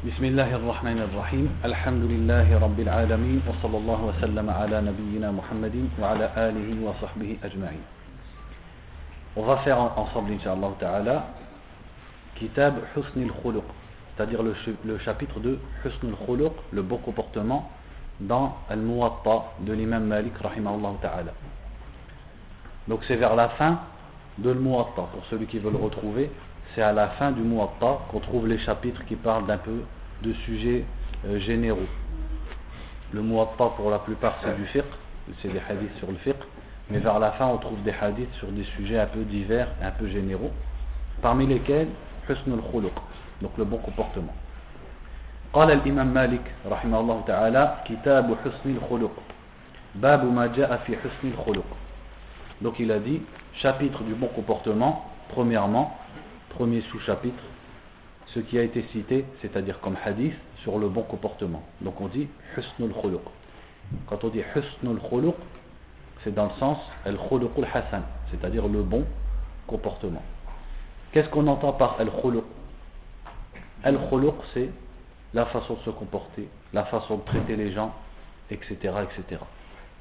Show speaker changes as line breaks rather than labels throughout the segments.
بسم الله الرحمن الرحيم. الحمد لله رب العالمين وصلى الله وسلم على نبينا محمد وعلى آله وصحبه أجمعين. وغفر أنصب إن شاء الله تعالى كتاب حسن الخلق c'est-à-dire حسن الخلق le beau comportement dans المواطأ de l'imam رحمه الله تعالى donc c'est vers la fin de المواطأ pour celui qui veut le retrouver. c'est à la fin du Muwatta qu'on trouve les chapitres qui parlent d'un peu de sujets euh, généraux. Le Muwatta pour la plupart c'est du fiqh, c'est des hadiths sur le fiqh, mais vers la fin on trouve des hadiths sur des sujets un peu divers et un peu généraux, parmi lesquels Husn al-Khuluq, donc le bon comportement. قال الإمام مالك رحمه الله تعالى كتاب حسن الخلق باب ما جاء في حسن الخلق donc il a dit chapitre du bon comportement premièrement premier sous-chapitre ce qui a été cité c'est-à-dire comme hadith sur le bon comportement donc on dit husnul khuluq quand on dit husnul khuluq c'est dans le sens al-khuluqul hasan c'est-à-dire le bon comportement qu'est-ce qu'on entend par al-khuluq al-khuluq c'est la façon de se comporter, la façon de traiter les gens, etc. etc.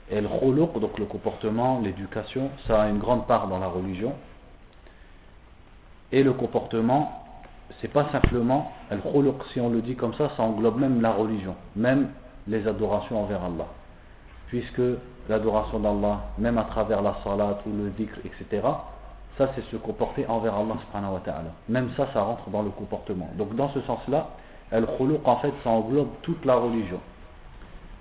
Et khuluq, donc le comportement, l'éducation, ça a une grande part dans la religion. Et le comportement, c'est pas simplement, si on le dit comme ça, ça englobe même la religion, même les adorations envers Allah. Puisque l'adoration d'Allah, même à travers la salat ou le dhikr, etc., ça c'est se comporter envers Allah. Même ça, ça rentre dans le comportement. Donc dans ce sens-là, Al-Khuluq, en fait, ça englobe toute la religion.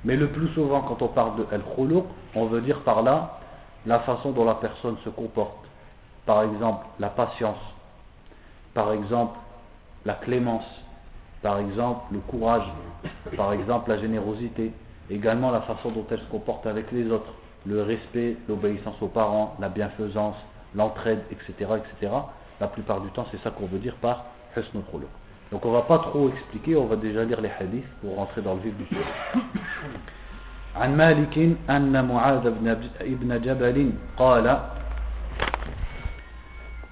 Mais le plus souvent, quand on parle de Al-Khuluq, on veut dire par là la façon dont la personne se comporte. Par exemple, la patience Par exemple, la clémence. Par exemple, le courage. Par exemple, la générosité. Également, la façon dont elle se comporte avec les autres. Le respect, l'obéissance aux parents, la bienfaisance, l'entraide, etc., etc. La plupart du temps, c'est ça qu'on veut dire par Husnul Khuluq. Donc on va pas trop expliquer, on va déjà lire les hadiths pour rentrer dans le vif du sujet. عن مالك أن معاذ بن جبل قال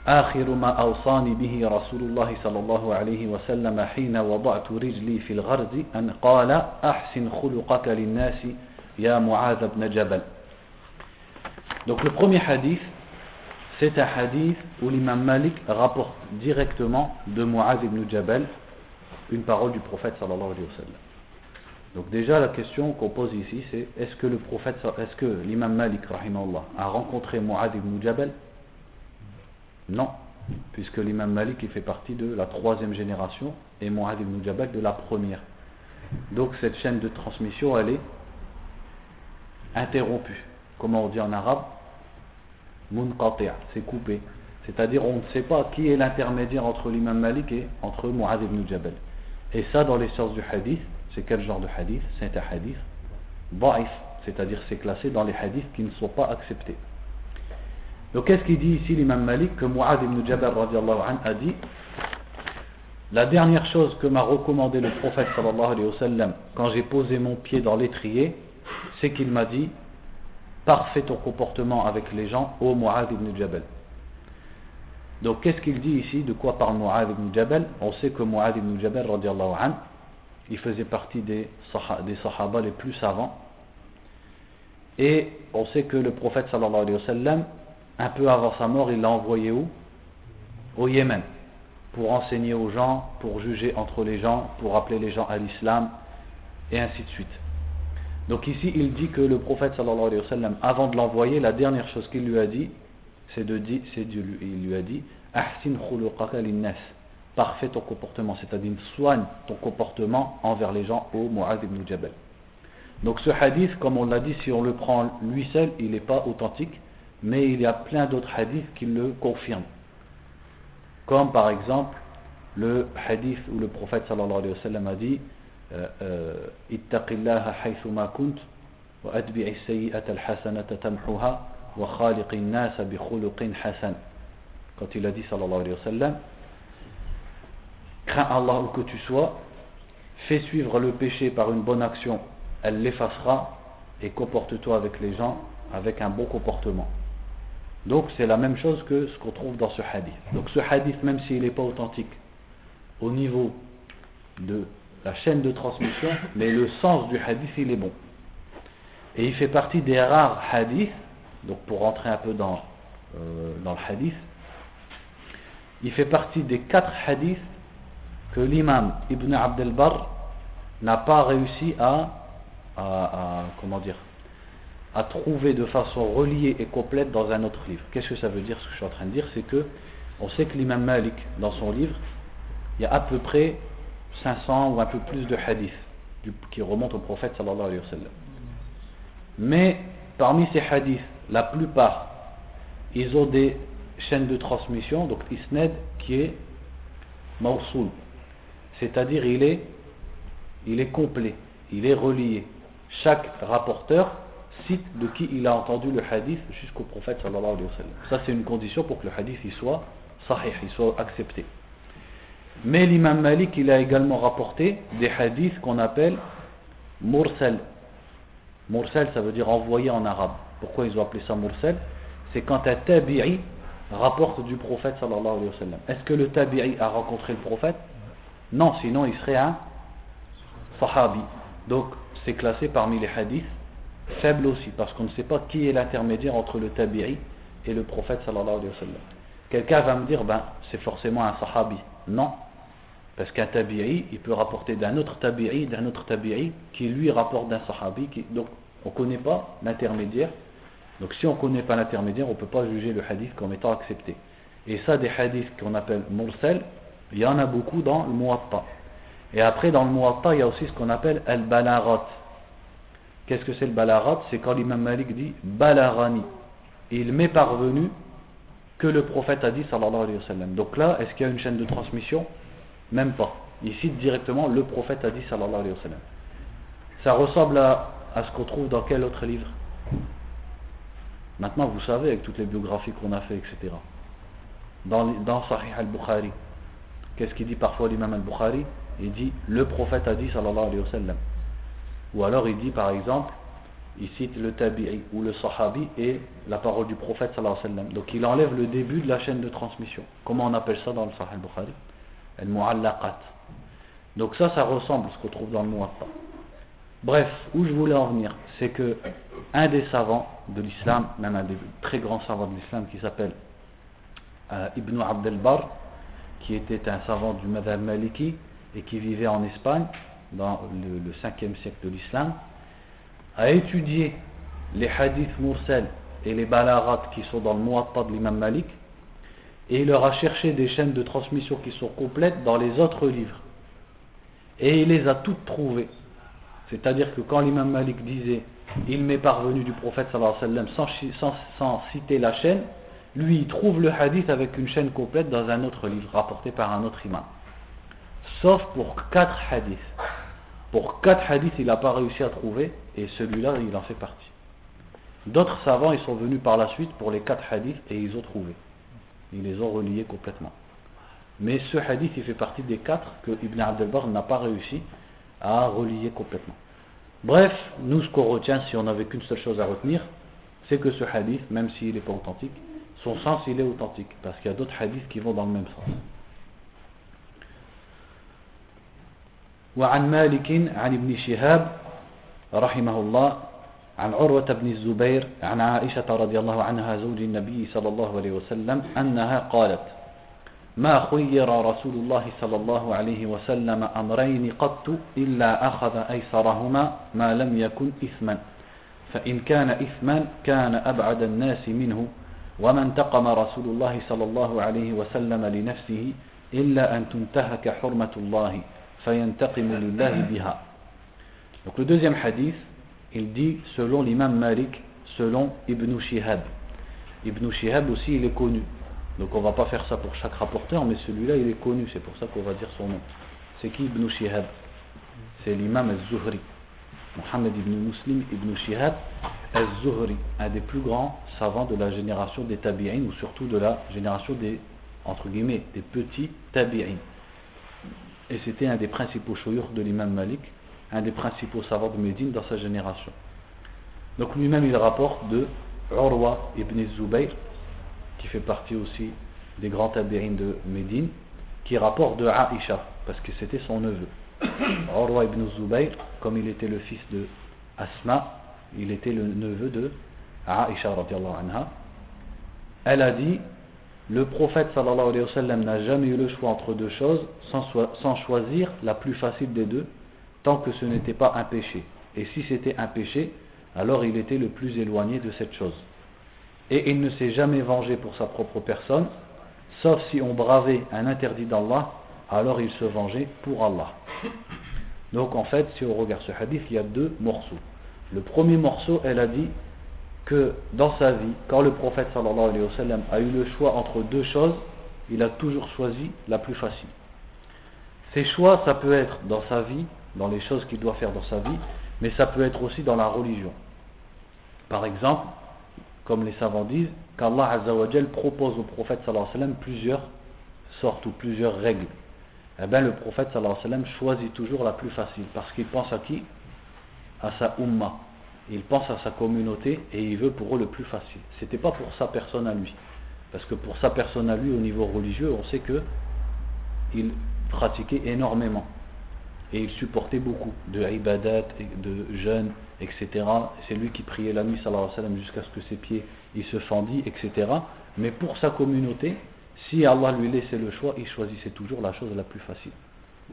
آخر ما أوصاني به رسول الله صلى الله عليه وسلم حين وضعت رجلي في الغرز أن قال أحسن خلقك للناس يا معاذ بن جبل Donc le premier hadith c'est un hadith où l'imam Malik rapporte directement de Mu'adh ibn Jabal une parole du prophète sallallahu alayhi wa sallam. Donc déjà la question qu'on pose ici c'est est-ce que le prophète, est-ce que l'imam Malik rahimahullah a rencontré Mu'adh ibn Jabal Non, puisque l'imam Malik fait partie de la troisième génération et Mu'adh ibn Jabal de la première. Donc cette chaîne de transmission elle est interrompue. Comment on dit en arabe? Munqati' c'est coupé. C'est-à-dire on ne sait pas qui est l'intermédiaire entre l'imam Malik et entre Mu'adh ibn Jabal. Et ça dans les sciences du hadith, c'est quel genre de hadith? C'est un hadith da'if, c'est-à-dire c'est classé dans les hadiths qui ne sont pas acceptés. Donc qu'est-ce qu'il dit ici l'imam Malik que ibn Jabal a dit? La dernière chose que m'a recommandé le prophète sallallahu alayhi wa sallam quand j'ai posé mon pied dans l'étrier, c'est qu'il m'a dit parfait ton comportement avec les gens, ô Mu'adh ibn Jabal. Donc qu'est-ce qu'il dit ici? De quoi parle Mu'adh ibn Jabal? On sait que Mu'adh ibn Jabal, an, il faisait partie des, des Sahaba les plus savants. Et on sait que le prophète sallallahu alayhi wa sallam, un peu avant sa mort, il l'a envoyé où? Au Yémen. Pour enseigner aux gens, pour juger entre les gens, pour appeler les gens à l'islam, et ainsi de suite. Donc ici, il dit que le prophète sallallahu alayhi wa sallam, avant de l'envoyer, la dernière chose qu'il lui a dit, c'est de dire, c'est il lui a dit, ahsin linnas, parfait ton comportement, c'est-à-dire soigne ton comportement envers les gens au Mu'adh ibn Jabal. Donc ce hadith, comme on l'a dit, si on le prend lui seul, il n'est pas authentique, mais il y a plein d'autres hadiths qui le confirment. Comme par exemple le hadith où le prophète a dit euh, euh, Ittaqillaha wa sayyi'ata al-hasanata wa khaliqin nasa hasan. Quand il a dit sallallahu alayhi wa sallam Crains Allah où que tu sois, fais suivre le péché par une bonne action, elle l'effacera et comporte-toi avec les gens avec un bon comportement donc c'est la même chose que ce qu'on trouve dans ce hadith donc ce hadith même s'il n'est pas authentique au niveau de la chaîne de transmission, mais le sens du hadith, il est bon. Et il fait partie des rares hadiths, donc pour rentrer un peu dans, euh, dans le hadith, il fait partie des quatre hadiths que l'imam Ibn Abdel Bar n'a pas réussi à, à, comment dire, à trouver de façon reliée et complète dans un autre livre. Qu'est-ce que ça veut dire Ce que je suis en train de dire, c'est que on sait que l'imam Malik, dans son livre, il y a à peu près 500 ou un peu plus de hadiths qui remontent au prophète sallallahu alayhi wa sallam. Mais parmi ces hadiths, la plupart, ils ont des chaînes de transmission, donc isnad qui est mawsoul, c'est-à-dire il est, il est complet, il est relié. Chaque rapporteur cite de qui il a entendu le hadith jusqu'au prophète sallallahu alayhi wa sallam. Ça c'est une condition pour que le hadith il soit sahih, il soit accepté. Mais l'imam Malik il a également rapporté des hadiths qu'on appelle mursal. Mursal ça veut dire envoyé en arabe. Pourquoi ils ont appelé ça mursal? C'est quand un tabi'i rapporte du prophète sallallahu alayhi wa sallam. Est-ce que le tabi'i a rencontré le prophète? Non, sinon il serait un sahabi. Donc c'est classé parmi les hadiths faibles aussi, parce qu'on ne sait pas qui est l'intermédiaire entre le tabi'i et le prophète sallallahu alayhi wa sallam. Quelqu'un va me dire, ben c'est forcément un sahabi. Non, parce qu'un tabi'i, il peut rapporter d'un autre tabi'i, d'un autre tabi'i, qui lui rapporte d'un sahabi. Donc on ne connaît pas l'intermédiaire donc si on ne connaît pas l'intermédiaire, on ne peut pas juger le hadith comme étant accepté. Et ça, des hadiths qu'on appelle mursal, il y en a beaucoup dans le muwatta. Et après, dans le muwatta, il y a aussi ce qu'on appelle al-balarat. Qu'est-ce que c'est le balarat? C'est quand l'imam Malik dit balarani. Il m'est parvenu que le prophète a dit sallallahu alayhi wa sallam. Donc là, est-ce qu'il y a une chaîne de transmission? Même pas. Il cite directement le prophète a dit sallallahu alayhi wa sallam. Ça ressemble à, à ce qu'on trouve dans quel autre livre? Maintenant, vous savez, avec toutes les biographies qu'on a fait, etc. Dans, dans Sahih al-Bukhari, qu'est-ce qu'il dit parfois l'imam al-Bukhari? Il dit le prophète a dit sallallahu alayhi wa sallam. Ou alors il dit par exemple, il cite le tabi'i ou le sahabi et la parole du prophète sallallahu alayhi wa sallam. Donc il enlève le début de la chaîne de transmission. Comment on appelle ça dans le Sahih al-Bukhari? Al-Mu'allaqat. Donc ça, ça ressemble à ce qu'on trouve dans le Muwatta. Bref, où je voulais en venir, c'est que un des savants de l'islam, même un des très grands savants de l'islam qui s'appelle euh, Ibn Abdel Bar, qui était un savant du Madhab Maliki et qui vivait en Espagne dans le, 5e siècle de l'islam, a étudié les hadiths mursal et les balarats qui sont dans le Muatta de l'imam Malik et il leur a cherché des chaînes de transmission qui sont complètes dans les autres livres. Et il les a toutes trouvées. C'est-à-dire que quand l'imam Malik disait il m'est parvenu du prophète sallallahu alayhi wa sallam sans, citer la chaîne, lui il trouve le hadith avec une chaîne complète dans un autre livre rapporté par un autre imam. Sauf pour quatre hadiths. Pour quatre hadiths, il n'a pas réussi à trouver et celui-là, il en fait partie. D'autres savants, ils sont venus par la suite pour les quatre hadiths et ils ont trouvé. Ils les ont reliés complètement. Mais ce hadith, il fait partie des quatre que Ibn Abdelbar n'a pas réussi à relier complètement. Bref, nous ce qu'on retient, si on n'avait qu'une seule chose à retenir, c'est que ce hadith, même s'il n'est pas authentique, son sens il est authentique, parce qu'il y a d'autres hadiths qui vont dans le même sens. وعن مالك عن ابن شهاب رحمه الله عن عروة بن الزبير عن عائشة رضي الله عنها زوج النبي صلى الله عليه وسلم أنها قالت ما خير رسول الله صلى الله عليه وسلم أمرين قط إلا أخذ أيسرهما ما لم يكن إثما فإن كان إثما كان أبعد الناس منه وما انتقم رسول الله صلى الله عليه وسلم لنفسه إلا أن تنتهك حرمة الله Donc le deuxième hadith, il dit selon l'imam Malik, selon Ibn Shihab. Ibn Shihab aussi, il est connu. Donc on ne va pas faire ça pour chaque rapporteur, mais celui-là, il est connu, c'est pour ça qu'on va dire son nom. C'est qui Ibn Shihab? C'est l'imam al-Zuhri. Mohammed ibn Muslim ibn Shihab al-Zuhri, un des plus grands savants de la génération des tabi'in, ou surtout de la génération des, entre guillemets, des petits tabi'in. Et c'était un des principaux chouyurs de l'imam Malik, un des principaux savants de Médine dans sa génération. Donc lui-même il rapporte de Urwa ibn Zubayr, qui fait partie aussi des grands tabérines de Médine, qui rapporte de Aïcha, parce que c'était son neveu. Urwa ibn Zubayr, comme il était le fils de Asma, il était le neveu de Aisha anha. Elle a dit le prophète sallallahu alayhi wa sallam n'a jamais eu le choix entre deux choses sans, choisir la plus facile des deux, tant que ce n'était pas un péché. Et si c'était un péché, alors il était le plus éloigné de cette chose. Et il ne s'est jamais vengé pour sa propre personne, sauf si on bravait un interdit d'Allah, alors il se vengeait pour Allah. Donc en fait, si on regarde ce hadith, il y a deux morceaux. Le premier morceau, elle a dit que dans sa vie, quand le prophète sallallahu alayhi wa sallam a eu le choix entre deux choses, il a toujours choisi la plus facile. Ces choix, ça peut être dans sa vie, dans les choses qu'il doit faire dans sa vie, mais ça peut être aussi dans la religion. Par exemple, comme les savants disent, qu'Allah propose au prophète sallallahu plusieurs sortes ou plusieurs règles. Eh bien, le prophète sallallahu alayhi wa sallam choisit toujours la plus facile, parce qu'il pense à qui? À sa ummah il pense à sa communauté et il veut pour eux le plus facile. C'était pas pour sa personne à lui. Parce que pour sa personne à lui, au niveau religieux, on sait que il pratiquait énormément. Et il supportait beaucoup de ibadat, de jeûnes, etc. C'est lui qui priait la nuit jusqu'à ce que ses pieds se fendit, etc. Mais pour sa communauté, si Allah lui laissait le choix, il choisissait toujours la chose la plus facile.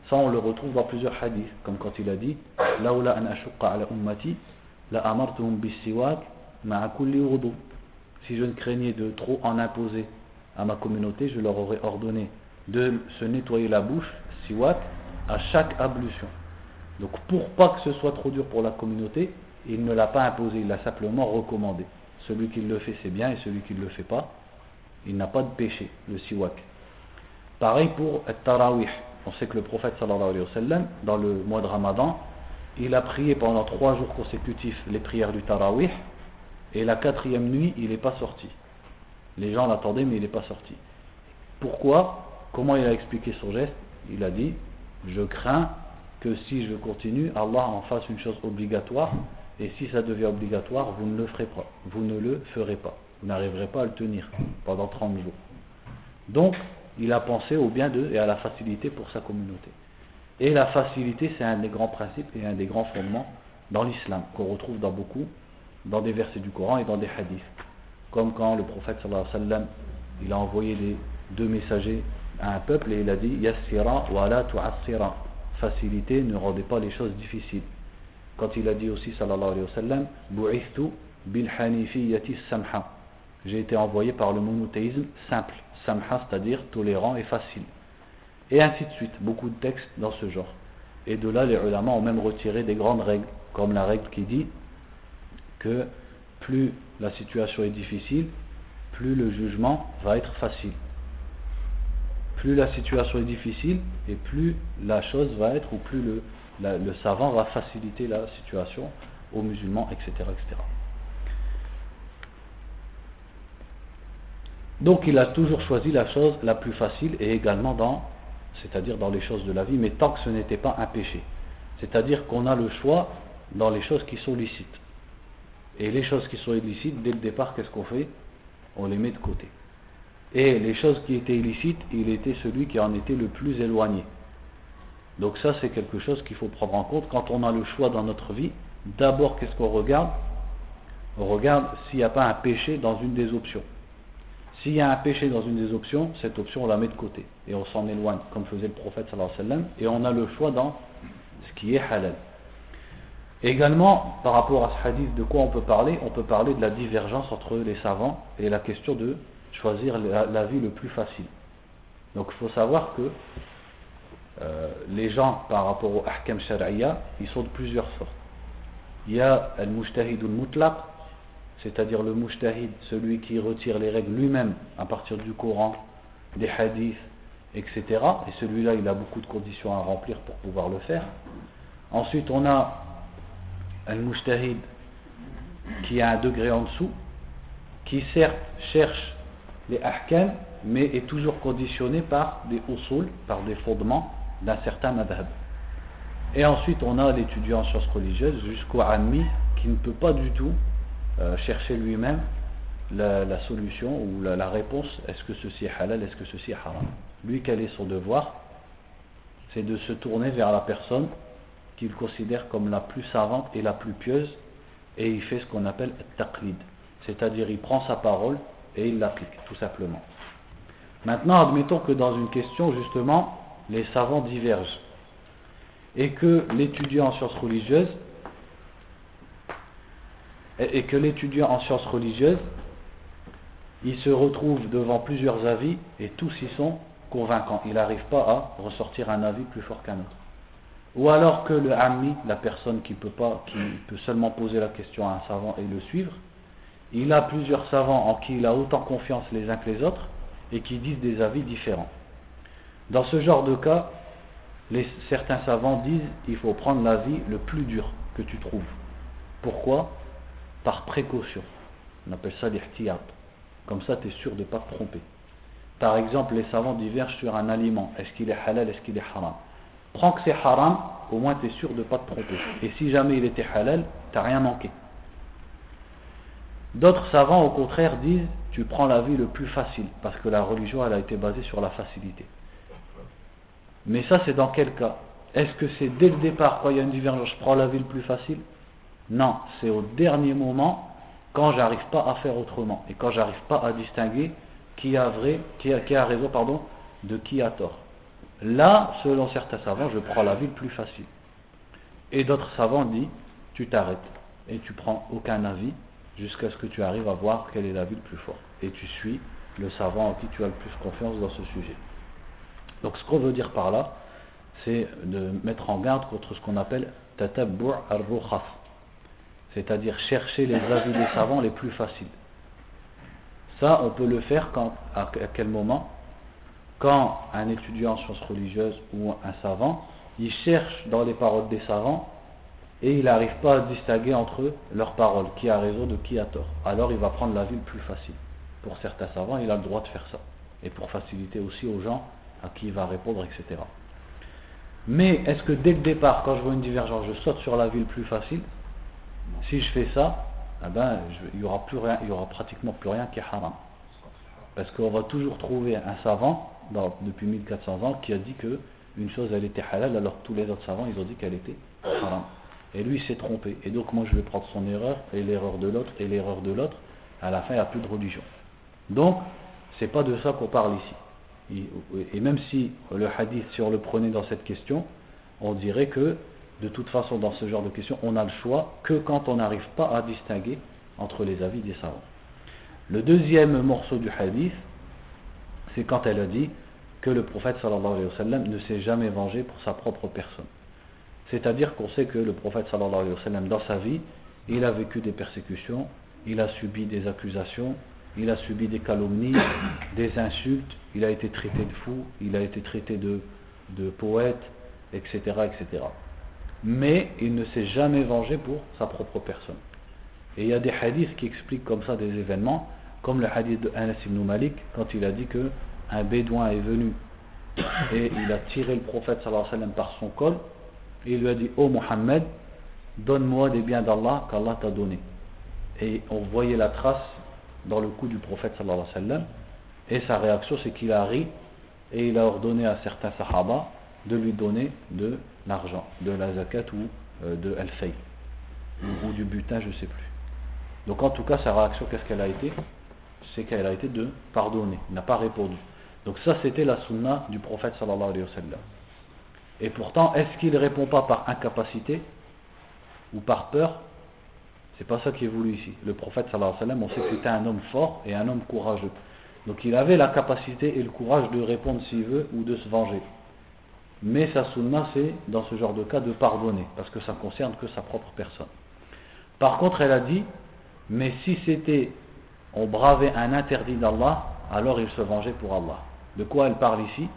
Ça, on le retrouve dans plusieurs hadiths, comme quand il a dit Laoula an ala ummati si je ne craignais de trop en imposer à ma communauté, je leur aurais ordonné de se nettoyer la bouche, siwak, à chaque ablution. Donc pour pas que ce soit trop dur pour la communauté, il ne l'a pas imposé, il l'a simplement recommandé. Celui qui le fait, c'est bien, et celui qui ne le fait pas, il n'a pas de péché, le siwak. Pareil pour le. On sait que le prophète sallallahu alayhi wa sallam, dans le mois de Ramadan, il a prié pendant trois jours consécutifs les prières du Tarawih, et la quatrième nuit, il n'est pas sorti. Les gens l'attendaient, mais il n'est pas sorti. Pourquoi? Comment il a expliqué son geste? Il a dit Je crains que si je continue, Allah en fasse une chose obligatoire, et si ça devient obligatoire, vous ne le ferez pas. Vous ne le ferez pas. Vous n'arriverez pas à le tenir pendant 30 jours. Donc, il a pensé au bien d'eux et à la facilité pour sa communauté. Et la facilité, c'est un des grands principes et un des grands fondements dans l'islam, qu'on retrouve dans beaucoup, dans des versets du Coran et dans des hadiths. Comme quand le prophète sallallahu alayhi wa sallam, il a envoyé les deux messagers à un peuple et il a dit Yassira wa la tu'assira. Facilité, ne rendez pas les choses difficiles. Quand il a dit aussi sallallahu alayhi wa sallam Bu'ithtu bil hanifiyyati samha. J'ai été envoyé par le monothéisme simple, samha, c'est-à-dire tolérant et facile. Et ainsi de suite, beaucoup de textes dans ce genre. Et de là, les ulama ont même retiré des grandes règles, comme la règle qui dit que plus la situation est difficile, plus le jugement va être facile. Plus la situation est difficile, et plus la chose va être, ou plus le, le savant va faciliter la situation aux musulmans, etc. etc. Donc il a toujours choisi la chose la plus facile et également dans c'est-à-dire dans les choses de la vie, mais tant que ce n'était pas un péché. C'est-à-dire qu'on a le choix dans les choses qui sont licites. Et les choses qui sont illicites, dès le départ, qu'est-ce qu'on fait? On les met de côté. Et les choses qui étaient illicites, il était celui qui en était le plus éloigné. Donc ça, c'est quelque chose qu'il faut prendre en compte. Quand on a le choix dans notre vie, d'abord, qu'est-ce qu'on regarde? On regarde s'il n'y a pas un péché dans une des options. S'il y a un péché dans une des options, cette option on la met de côté et on s'en éloigne, comme faisait le prophète sallallahu alayhi wa sallam, et on a le choix dans ce qui est halal. également, par rapport à ce hadith, de quoi on peut parler? On peut parler de la divergence entre les savants et la question de choisir la, vie le plus facile. Donc il faut savoir que euh, les gens, par rapport au ahkam shari'a, ils sont de plusieurs sortes. Il y a al-mujtahid al-mutlaq, c'est-à-dire le mujtahid, celui qui retire les règles lui-même à partir du Coran, des hadiths, etc. Et celui-là, il a beaucoup de conditions à remplir pour pouvoir le faire. Ensuite, on a un mujtahid qui a un degré en dessous, qui certes cherche les ahkam, mais est toujours conditionné par des usul, par des fondements d'un certain madhab. Et ensuite, on a l'étudiant en sciences religieuses jusqu'au ami qui ne peut pas du tout euh, chercher lui-même la, solution ou la, réponse est-ce que ceci est halal, est-ce que ceci est haram? Lui, quel est son devoir? C'est de se tourner vers la personne qu'il considère comme la plus savante et la plus pieuse, et il fait ce qu'on appelle taqlid, c'est-à-dire il prend sa parole et il l'applique, tout simplement. Maintenant, admettons que dans une question, justement, les savants divergent, et que l'étudiant en sciences religieuses, et que l'étudiant en sciences religieuses, il se retrouve devant plusieurs avis, et tous y sont convaincants. Il n'arrive pas à ressortir un avis plus fort qu'un autre. Ou alors que le ami, la personne qui peut, pas, qui peut seulement poser la question à un savant et le suivre, il a plusieurs savants en qui il a autant confiance les uns que les autres et qui disent des avis différents. Dans ce genre de cas, certains savants disent il faut prendre l'avis le plus dur que tu trouves. Pourquoi? Par précaution. On appelle ça l'ihtiyat. Comme ça, tu es sûr de ne pas te tromper. Par exemple, les savants divergent sur un aliment. Est-ce qu'il est halal, est-ce qu'il est haram? Prends que c'est haram, au moins tu es sûr de ne pas te tromper. Et si jamais il était halal, tu n'as rien manqué. D'autres savants, au contraire, disent tu prends la vie le plus facile, parce que la religion, elle a été basée sur la facilité. Mais ça, c'est dans quel cas? Est-ce que c'est dès le départ, quand il y a une divergence, je prends la vie le plus facile? Non, c'est au dernier moment, quand j'arrive pas à faire autrement, et quand j'arrive pas à distinguer qui a raison, pardon, de qui a tort. Là, selon certains savants, je prends la vie le plus facile. Et d'autres savants disent, tu t'arrêtes et tu prends aucun avis jusqu'à ce que tu arrives à voir quel est l'avis le plus fort. Et tu suis le savant en qui tu as le plus confiance dans ce sujet. Donc ce qu'on veut dire par là, c'est de mettre en garde contre ce qu'on appelle tatabbu' al-rukhas, c'est-à-dire chercher les avis des savants les plus faciles. Ça, on peut le faire à quel moment? Quand un étudiant en sciences religieuses ou un savant, il cherche dans les paroles des savants et il n'arrive pas à distinguer entre leurs paroles, qui a raison de qui a tort. Alors il va prendre la vie le plus facile. Pour certains savants, il a le droit de faire ça. Et pour faciliter aussi aux gens à qui il va répondre, etc. Mais est-ce que dès le départ, quand je vois une divergence, je saute sur la vie le plus facile? Si je fais ça, eh ben, il n'y aura, aura pratiquement plus rien qui est haram. Parce qu'on va toujours trouver un savant, depuis 1400 ans, qui a dit que une chose elle était halal, alors tous les autres savants ils ont dit qu'elle était haram. Et lui, il s'est trompé. Et donc, moi, je vais prendre son erreur, et l'erreur de l'autre, et l'erreur de l'autre. À la fin, il n'y a plus de religion. Donc, c'est pas de ça qu'on parle ici. Et même si le hadith, si on le prenait dans cette question, on dirait que, de toute façon, dans ce genre de question, on a le choix que quand on n'arrive pas à distinguer entre les avis des savants. Le deuxième morceau du hadith, c'est quand elle a dit que le prophète ne s'est jamais vengé pour sa propre personne. C'est-à-dire qu'on sait que le prophète sallallahu alayhi wa dans sa vie, il a vécu des persécutions, il a subi des accusations, il a subi des calomnies, des insultes, il a été traité de fou, il a été traité de, de poète, etc., etc. Mais il ne s'est jamais vengé pour sa propre personne. Et il y a des hadiths qui expliquent comme ça des événements, comme le hadith de Anas ibn Malik, quand il a dit que un bédouin est venu et il a tiré le prophète sallallahu alayhi wa sallam par son col, et il lui a dit Oh Mohammed, donne-moi des biens d'Allah qu'Allah t'a donné. Et on voyait la trace dans le cou du prophète sallallahu alayhi wa sallam. Et sa réaction, c'est qu'il a ri et il a ordonné à certains sahaba de lui donner de l'argent, de la zakat ou euh, de al-fay, ou, du butin, je ne sais plus. Donc en tout cas, sa réaction, qu'est-ce qu'elle a été? C'est qu'elle a été de pardonner, n'a pas répondu. Donc ça, c'était la sunna du prophète sallallahu alayhi wa sallam. Et pourtant, est-ce qu'il ne répond pas par incapacité ou par peur? C'est pas ça qui est voulu ici. Le prophète sallallahu alayhi wa sallam, on sait que c'était un homme fort et un homme courageux. Donc il avait la capacité et le courage de répondre s'il veut ou de se venger. Mais sa sunna, c'est dans ce genre de cas de pardonner, parce que ça ne concerne que sa propre personne. Par contre, elle a dit, mais si c'était, on bravait un interdit d'Allah, alors il se vengeait pour Allah. De quoi elle parle ici?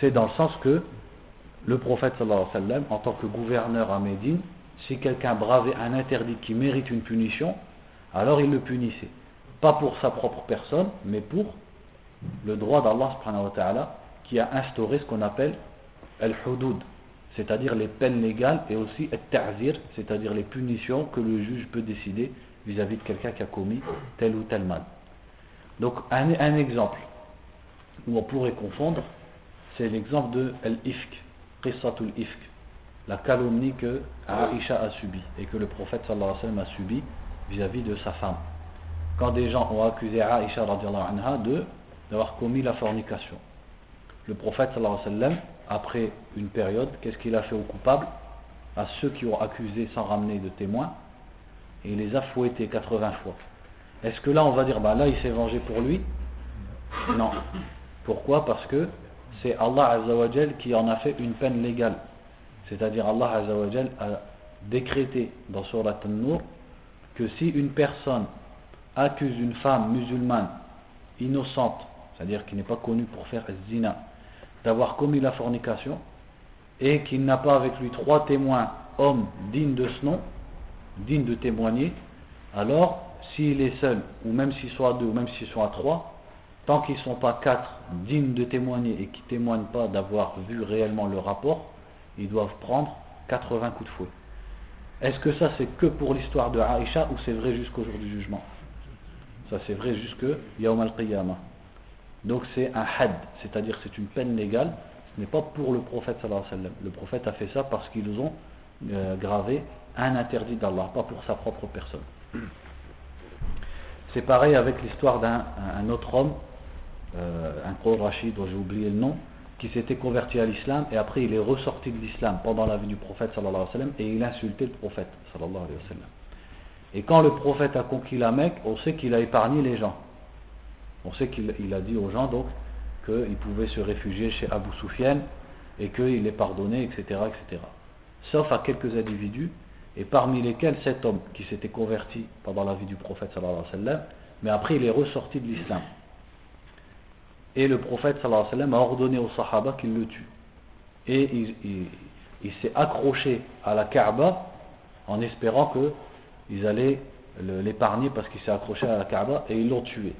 C'est dans le sens que le prophète alayhi wa sallam, en tant que gouverneur à Médine, si quelqu'un bravait un interdit qui mérite une punition, alors il le punissait. Pas pour sa propre personne, mais pour le droit d'Allah qui a instauré ce qu'on appelle al-hudud, c'est-à-dire les peines légales et aussi al-ta'zir, c'est-à-dire les punitions que le juge peut décider vis-à-vis de quelqu'un qui a commis tel ou tel mal. Donc un, exemple où on pourrait confondre, c'est l'exemple de al-ifk, Qissatul Ifk. la calomnie que Aïcha a subie et que le prophète sallallahu a subi vis-à-vis de sa femme. Quand des gens ont accusé de d'avoir commis la fornication. Le prophète sallallahu alayhi après une période, qu'est-ce qu'il a fait aux coupables À ceux qui ont accusé sans ramener de témoins, et il les a fouettés 80 fois. Est-ce que là on va dire, bah là il s'est vengé pour lui? Non. Pourquoi? Parce que c'est Allah Azzawajal qui en a fait une peine légale. C'est-à-dire Allah Azzawajal a décrété dans Surat An-Nur que si une personne accuse une femme musulmane innocente, c'est-à-dire qui n'est pas connue pour faire zina, d'avoir commis la fornication, et qu'il n'a pas avec lui trois témoins hommes dignes de ce nom, dignes de témoigner, alors s'il est seul, ou même s'il soit deux, ou même s'il soit trois, tant qu'ils ne sont pas quatre dignes de témoigner et qui ne témoignent pas d'avoir vu réellement le rapport, ils doivent prendre 80 coups de fouet. Est-ce que ça c'est que pour l'histoire de Aïcha ou c'est vrai jusqu'au jour du jugement? Ça c'est vrai jusque Yawm al-Qiyamah. Donc c'est un had, c'est-à-dire c'est une peine légale, ce n'est pas pour le prophète sallallahu alayhi wa. Le prophète a fait ça parce qu'ils ont euh, gravé un interdit d'Allah, pas pour sa propre personne. C'est pareil avec l'histoire d'un autre homme, euh, un Rachid, dont j'ai oublié le nom, qui s'était converti à l'islam et après il est ressorti de l'islam pendant la vie du prophète sallallahu alayhi wa et il insultait le prophète sallallahu alayhi wa. Et quand le prophète a conquis la Mecque, on sait qu'il a épargné les gens. On sait qu'il a dit aux gens donc qu'ils pouvaient se réfugier chez Abu Sufyan et qu'il est pardonné, etc., etc. Sauf à quelques individus, et parmi lesquels cet homme qui s'était converti pendant la vie du prophète sallallahu alayhi wa mais après il est ressorti de l'islam. Et le prophète sallallahu alayhi wa a ordonné aux sahaba qu'il le tuent. Et il, s'est accroché à la Kaaba en espérant qu'ils allaient l'épargner parce qu'il s'est accroché à la Kaaba et ils l'ont tué.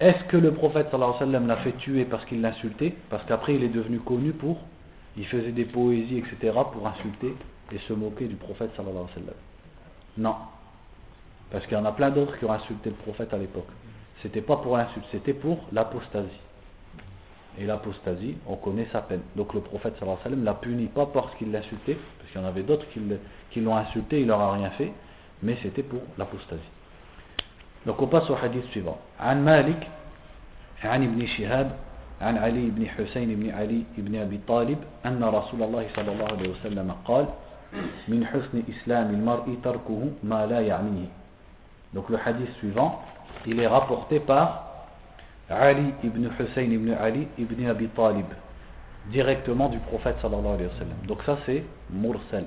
Est-ce que le prophète sallallahu alayhi wa sallam l'a fait tuer parce qu'il l'insultait? Parce qu'après il est devenu connu pour, il faisait des poésies, etc. pour insulter et se moquer du prophète sallallahu alayhi wa sallam. Non. Parce qu'il y en a plein d'autres qui ont insulté le prophète à l'époque. C'était pas pour l'insulte, c'était pour l'apostasie. Et l'apostasie, on connaît sa peine. Donc le prophète sallallahu alayhi wa sallam l'a puni pas parce qu'il l'insultait, parce qu'il y en avait d'autres qui l'ont insulté, il leur a rien fait, mais c'était pour l'apostasie. Donc on passe au hadith suivant. عن مالك عن ابن شهاب عن علي بن حسين بن علي بن أبي طالب أن رسول الله صلى الله عليه وسلم قال من حسن إسلام المرء تركه ما لا يعنيه Donc le hadith suivant, il est rapporté par Ali ibn Hussein ibn Ali ibn Abi Talib, directement du prophète sallallahu alayhi wa sallam. Donc ça c'est mursal.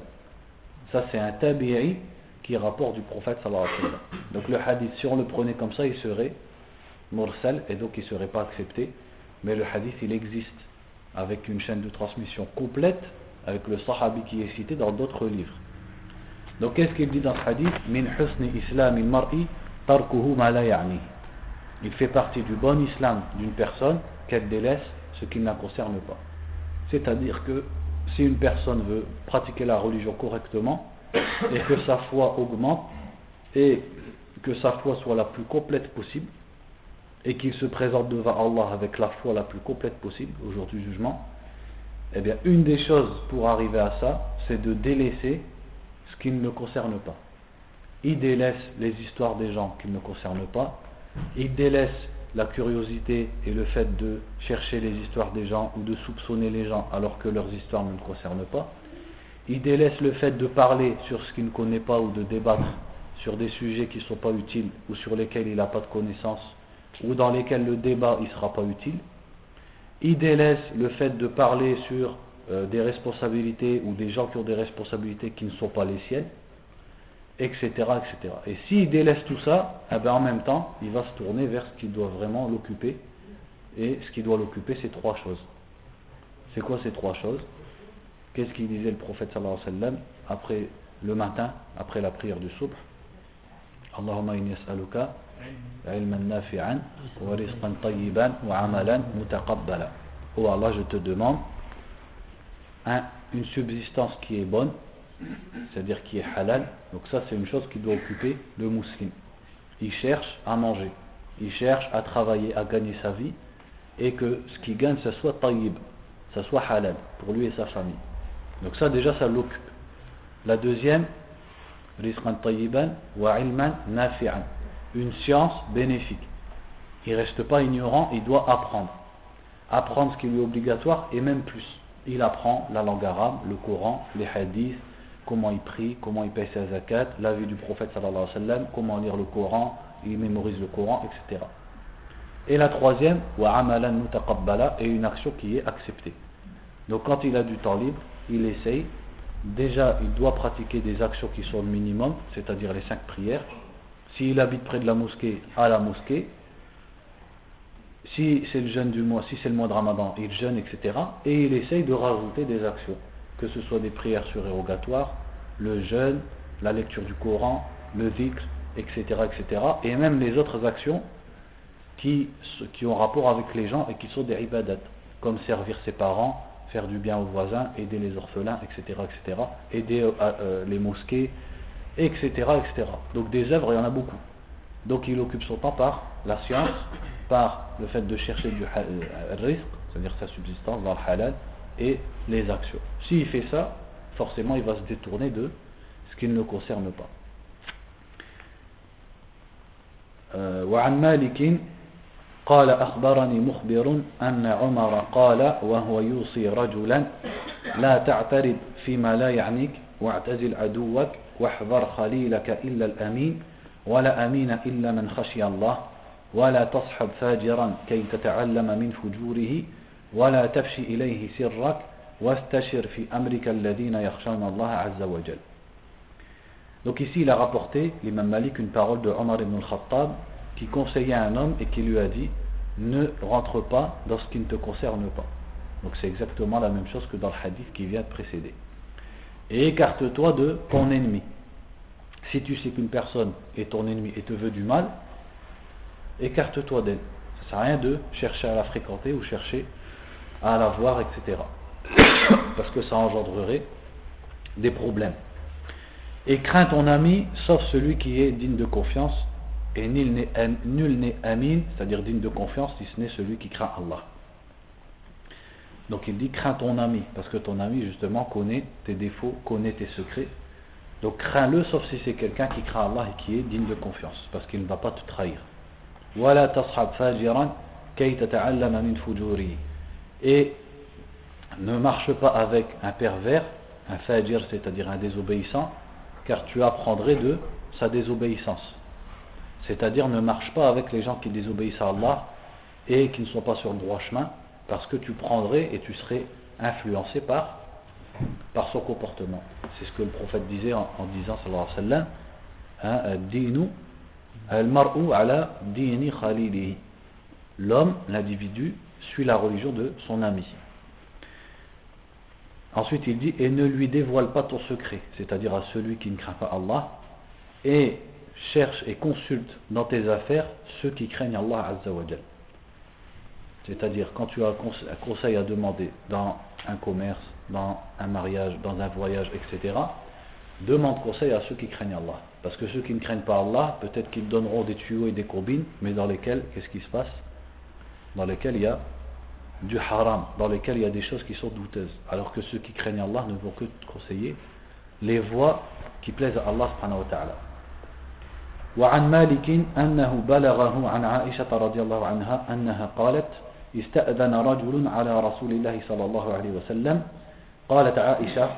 Ça c'est un tabi'i qui rapporte du prophète sallallahu alayhi wa sallam. Donc le hadith, si on le prenait comme ça, il serait mursal et donc il ne serait pas accepté. Mais le hadith, il existe avec une chaîne de transmission complète avec le sahabi qui est cité dans d'autres livres. Donc qu'est-ce qu'il dit dans ce hadith? Min husni islam mar'i tarkuhu ma Il fait partie du bon islam d'une personne qu'elle délaisse ce qui ne la concerne pas. C'est-à-dire que si une personne veut pratiquer la religion correctement et que sa foi augmente et que sa foi soit la plus complète possible et qu'il se présente devant Allah avec la foi la plus complète possible au jour du jugement, eh bien, une des choses pour arriver à ça, c'est de délaisser ce qui ne le concerne pas. Il délaisse les histoires des gens qui ne le concernent pas. Il délaisse la curiosité et le fait de chercher les histoires des gens ou de soupçonner les gens alors que leurs histoires ne le concernent pas. Il délaisse le fait de parler sur ce qu'il ne connaît pas ou de débattre sur des sujets qui ne sont pas utiles ou sur lesquels il n'a pas de connaissance ou dans lesquels le débat ne sera pas utile il délaisse le fait de parler sur euh, des responsabilités ou des gens qui ont des responsabilités qui ne sont pas les siennes, etc. etc. Et s'il délaisse tout ça, eh ben, en même temps, il va se tourner vers ce qui doit vraiment l'occuper. Et ce qui doit l'occuper, c'est trois choses. C'est quoi ces trois choses? Qu'est-ce qu'il disait le prophète sallallahu alayhi wa sallam après le matin, après la prière du subh? Allahumma inni as'aluka Oh Allah, je te demande une subsistance qui est bonne, c'est-à-dire qui est halal. Donc ça, c'est une chose qui doit occuper le musulman. Il cherche à manger, il cherche à travailler, à gagner sa vie, et que ce qu'il gagne, ce soit taïb, ce soit halal, pour lui et sa famille. Donc ça déjà ça l'occupe. La deuxième, wa ilman nafi'an. Une science bénéfique. Il ne reste pas ignorant, il doit apprendre. Apprendre ce qui lui est obligatoire et même plus. Il apprend la langue arabe, le Coran, les hadiths, comment il prie, comment il paye sa zakat, la vie du prophète sallallahu alayhi wa sallam, comment lire le Coran, il mémorise le Coran, etc. Et la troisième, wa amalan mutaqabbala, est une action qui est acceptée. Donc quand il a du temps libre, il essaye. Déjà, il doit pratiquer des actions qui sont le minimum, c'est-à-dire les cinq prières. S'il habite près de la mosquée, à la mosquée. Si c'est le jeûne du mois, si c'est le mois de Ramadan, il jeûne, etc. Et il essaye de rajouter des actions, que ce soit des prières surérogatoires, le jeûne, la lecture du Coran, le dhikr, etc., etc. Et même les autres actions qui, qui ont rapport avec les gens et qui sont des ibadat, comme servir ses parents, faire du bien aux voisins, aider les orphelins, etc., etc., aider euh, euh, les mosquées, etc., etc. Donc des œuvres, il y en a beaucoup. Donc il occupe son temps par la science, par le fait de chercher du euh, risque, c'est-à-dire sa subsistance dans le halal, et les actions. S'il fait ça, forcément il va se détourner de ce qui ne le concerne pas.
قال أخبرني مخبر أن عمر قال وهو يوصي رجلا لا تعترض فيما لا يعنيك واعتزل عدوك واحذر خليلك إلا الأمين ولا أمين إلا من خشي الله ولا تصحب فاجرا كي تتعلم من فجوره ولا تفشي إليه سرك واستشر في أمرك الذين يخشون الله عز وجل. Donc ici il a rapporté l'imam Malik une parole de Omar ibn al-Khattab qui conseillait un homme et qui lui a dit ne rentre pas dans ce qui ne te concerne pas. Donc c'est exactement la même chose que dans le hadith qui vient de précéder. Et écarte-toi de ton ennemi. Si tu sais qu'une personne est ton ennemi et te veut du mal, écarte-toi d'elle. Ça ne sert à rien de chercher à la fréquenter ou chercher à la voir, etc. Parce que ça engendrerait des problèmes. Et crains ton ami, sauf celui qui est digne de confiance et nul n'est amin, c'est-à-dire digne de confiance, si ce n'est celui qui craint Allah. Donc il dit crains ton ami, parce que ton ami justement connaît tes défauts, connaît tes secrets. Donc crains-le, sauf si c'est quelqu'un qui craint Allah et qui est digne de confiance, parce qu'il ne va pas te trahir. Et ne marche pas avec un pervers, un fajir, c'est-à-dire un désobéissant, car tu apprendrais de sa désobéissance. C'est-à-dire ne marche pas avec les gens qui désobéissent à Allah et qui ne sont pas sur le droit chemin, parce que tu prendrais et tu serais influencé par, son comportement. C'est ce que le prophète disait en, disant, sallallahu alayhi wa sallam, ala dini khalilihi. L'homme, l'individu, suit la religion de son ami. Ensuite, il dit, et ne lui dévoile pas ton secret, c'est-à-dire à celui qui ne craint pas Allah, et cherche et consulte dans tes affaires ceux qui craignent Allah Azzawajal. C'est-à-dire quand tu as un conseil à demander dans un commerce, dans un mariage, dans un voyage, etc., demande conseil à ceux qui craignent Allah. Parce que ceux qui ne craignent pas Allah, peut-être qu'ils donneront des tuyaux et des courbines, mais dans lesquels, qu'est-ce qui se passe? Dans lesquels il y a du haram, dans lesquels il y a des choses qui sont douteuses. Alors que ceux qui craignent Allah ne vont que conseiller les voies qui plaisent à Allah ta'ala. وعن مالك أنه بلغه عن عائشة رضي الله عنها أنها قالت استأذن رجل على رسول الله صلى الله عليه وسلم. قالت عائشة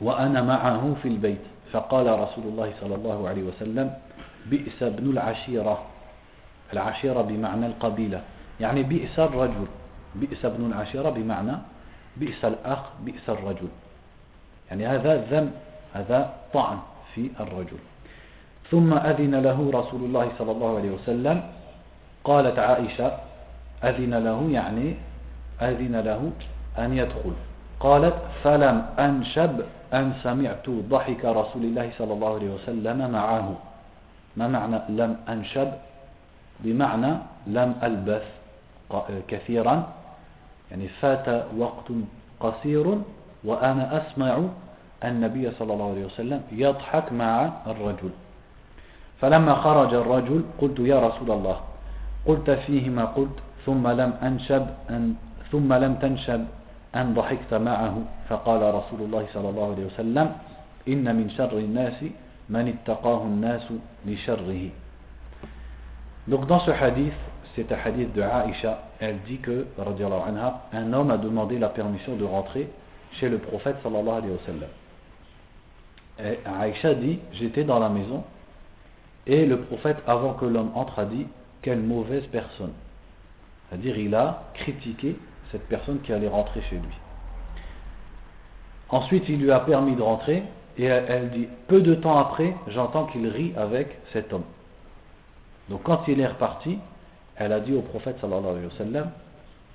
وأنا معه في البيت. فقال رسول الله صلى الله عليه وسلم بئس ابن العشيرة. العشيرة بمعنى القبيلة. يعني بئس الرجل. بئس ابن العشيرة بمعنى بئس الأخ بئس الرجل. يعني هذا ذم هذا طعن في الرجل. ثم أذن له رسول الله صلى الله عليه وسلم. قالت عائشة أذن له يعني أذن له أن يدخل. قالت فلم أنشب أن سمعت ضحك رسول الله صلى الله عليه وسلم معه. ما معنى لم أنشب؟ بمعنى لم ألبث كثيرا. يعني فات وقت قصير وأنا أسمع النبي صلى الله عليه وسلم يضحك مع الرجل. فلما خرج الرجل قلت يا رسول الله قلت فيه ما قلت ثم لم أنشب أن ثم لم تنشب أن ضحكت معه فقال رسول الله صلى الله عليه وسلم إن من شر الناس من اتقاه الناس لشره Donc dans ce hadith, c'est un hadith de Aïcha, elle dit que, anha, un homme a demandé la permission de rentrer chez le prophète sallallahu alayhi wa sallam. Et Aïcha dit, j'étais dans la maison, et le prophète, avant que l'homme entre, a dit, quelle mauvaise personne. C'est-à-dire, il a critiqué cette personne qui allait rentrer chez lui. Ensuite, il lui a permis de rentrer, et elle dit, peu de temps après, j'entends qu'il rit avec cet homme. Donc quand il est reparti, elle a dit au prophète sallallahu alayhi wa sallam,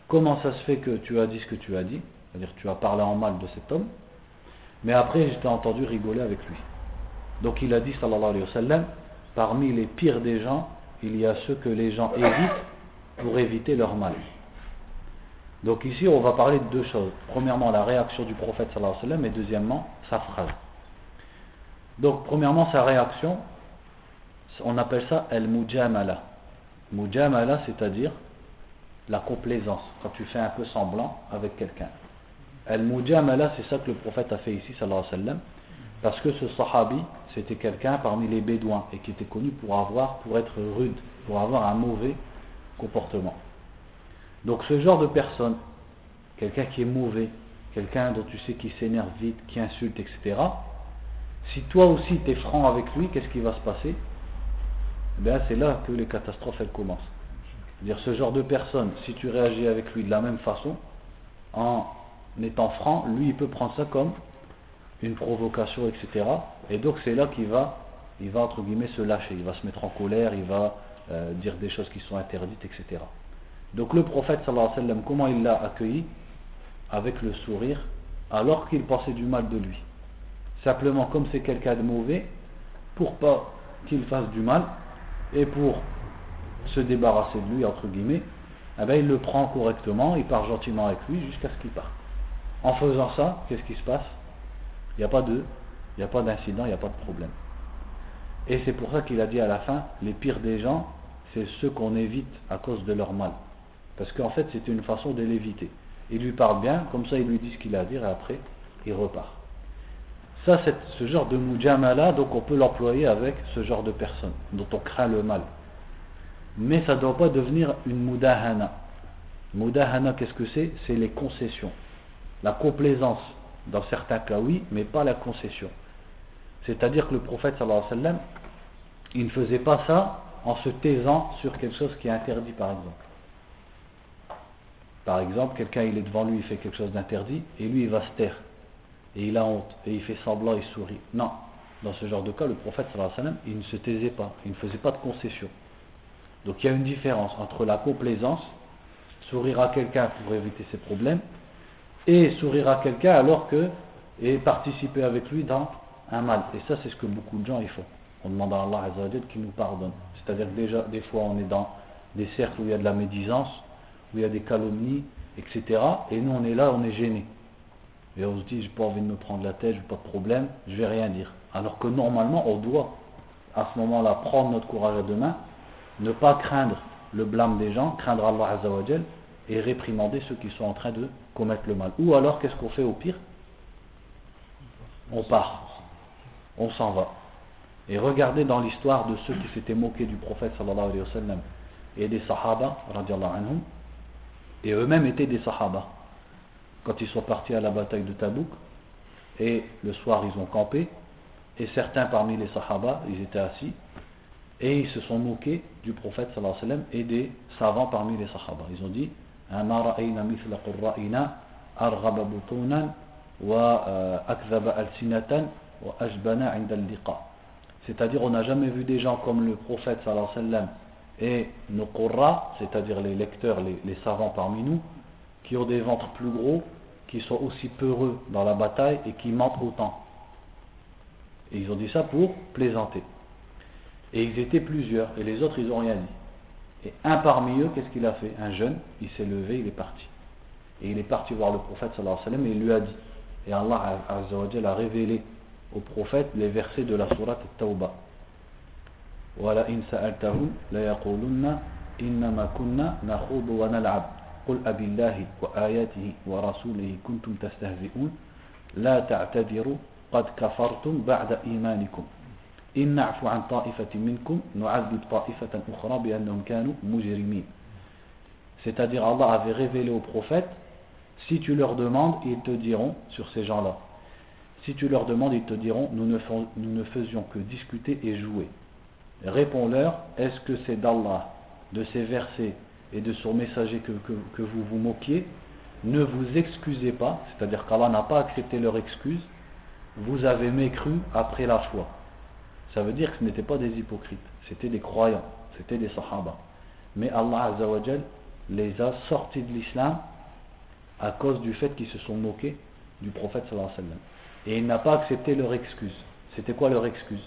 comment ça se fait que tu as dit ce que tu as dit, c'est-à-dire tu as parlé en mal de cet homme, mais après je t'ai entendu rigoler avec lui. Donc il a dit sallallahu alayhi wa sallam, parmi les pires des gens, il y a ceux que les gens évitent pour éviter leur mal. Donc ici on va parler de deux choses. Premièrement la réaction du prophète sallallahu alayhi wa sallam et deuxièmement sa phrase. Donc premièrement sa réaction, on appelle ça el-mujamala. Mujamala, c'est-à-dire la complaisance, quand tu fais un peu semblant avec quelqu'un. El-mujamala, c'est ça que le prophète a fait ici, sallallahu alayhi wa sallam, parce que ce sahabi, c'était quelqu'un parmi les bédouins et qui était connu pour avoir, pour être rude, pour avoir un mauvais comportement. Donc ce genre de personne, quelqu'un qui est mauvais, quelqu'un dont tu sais qui s'énerve vite, qui insulte, etc., si toi aussi tu es franc avec lui, qu'est-ce qui va se passer? Eh c'est là que les catastrophes elles commencent. dire ce genre de personne, si tu réagis avec lui de la même façon, en étant franc, lui il peut prendre ça comme une provocation, etc. Et donc c'est là qu'il va, il va entre guillemets se lâcher, il va se mettre en colère, il va euh, dire des choses qui sont interdites, etc. Donc le prophète sallallahu alayhi wa sallam, comment il l'a accueilli? Avec le sourire, alors qu'il pensait du mal de lui. Simplement, comme c'est quelqu'un de mauvais, pour pas qu'il fasse du mal, et pour se débarrasser de lui, entre guillemets, eh bien, il le prend correctement, il part gentiment avec lui jusqu'à ce qu'il parte. En faisant ça, qu'est-ce qui se passe? Il n'y a pas d'incident, il n'y a pas de problème. Et c'est pour ça qu'il a dit à la fin, les pires des gens, c'est ceux qu'on évite à cause de leur mal. Parce qu'en fait, c'est une façon de l'éviter. Il lui parle bien, comme ça il lui dit ce qu'il a à dire et après, il repart. Ça, ce genre de mujamala, donc on peut l'employer avec ce genre de personnes dont on craint le mal. Mais ça ne doit pas devenir une mudahana. Mudahana, qu'est-ce que c'est? C'est les concessions. La complaisance, dans certains cas, oui, mais pas la concession. C'est-à-dire que le prophète, alayhi wa sallam, il ne faisait pas ça en se taisant sur quelque chose qui est interdit, par exemple. Par exemple, quelqu'un, il est devant lui, il fait quelque chose d'interdit, et lui, il va se taire et il a honte, et il fait semblant, il sourit. Non, dans ce genre de cas, le prophète alayhi wa sallam, il ne se taisait pas, il ne faisait pas de concession. Donc il y a une différence entre la complaisance, sourire à quelqu'un pour éviter ses problèmes, et sourire à quelqu'un alors que, et participer avec lui dans un mal. Et ça, c'est ce que beaucoup de gens y font. On demande à Allah qu'il nous pardonne. C'est-à-dire que déjà, des fois, on est dans des cercles où il y a de la médisance, où il y a des calomnies, etc. Et nous, on est là, on est gêné. Et on se dit, j'ai pas envie de me prendre la tête, j'ai pas de problème, je vais rien dire. Alors que normalement, on doit, à ce moment-là, prendre notre courage à deux mains, ne pas craindre le blâme des gens, craindre Allah et réprimander ceux qui sont en train de commettre le mal. Ou alors, qu'est-ce qu'on fait au pire? On part. On s'en va. Et regardez dans l'histoire de ceux qui s'étaient moqués du prophète sallallahu alayhi wa sallam et des sahaba, anhum, et eux-mêmes étaient des sahaba quand ils sont partis à la bataille de Tabouk, et le soir ils ont campé, et certains parmi les sahaba, ils étaient assis, et ils se sont moqués du prophète sallallahu et des savants parmi les sahaba. Ils ont dit c'est-à-dire on n'a jamais vu des gens comme le prophète sallallahu alayhi wa sallam et nos qurra, c'est-à-dire les lecteurs, les, les savants parmi nous, qui ont des ventres plus gros qui sont aussi peureux dans la bataille et qui mentent autant. Et ils ont dit ça pour plaisanter. Et ils étaient plusieurs, et les autres, ils n'ont rien dit. Et un parmi eux, qu'est-ce qu'il a fait Un jeune, il s'est levé, il est parti. Et il est parti voir le prophète sallallahu alayhi wa sallam et il lui a dit. Et Allah a révélé au prophète les versets de la sourate Tawbah. Voilà in sa'altahum la yaqulunna innama kunna nakhudu wa nal'ab. قل أبي الله وآياته ورسوله كنتم تستهزئون لا تعتذروا قد كفرتم بعد إيمانكم إن نعفو عن طائفة منكم نعذب طائفة أخرى بأنهم كانوا مجرمين C'est-à-dire Allah avait révélé aux prophètes, si tu leur demandes, ils te diront sur ces gens-là. Si tu leur demandes, ils te diront, nous ne, nous ne faisions que discuter et jouer. Réponds-leur, est-ce que c'est d'Allah, de ses versets et de son messager que, que, vous vous moquiez Ne vous excusez pas, c'est-à-dire qu'Allah n'a pas accepté leur excuse, vous avez mécru après la foi. Ça veut dire que ce n'étaient pas des hypocrites, c'était des croyants, c'était des sahaba. Mais Allah Azzawajal les a sortis de l'islam à cause du fait qu'ils se sont moqués du prophète sallallahu alayhi wa sallam. Et il n'a pas accepté leur excuse. C'était quoi leur excuse?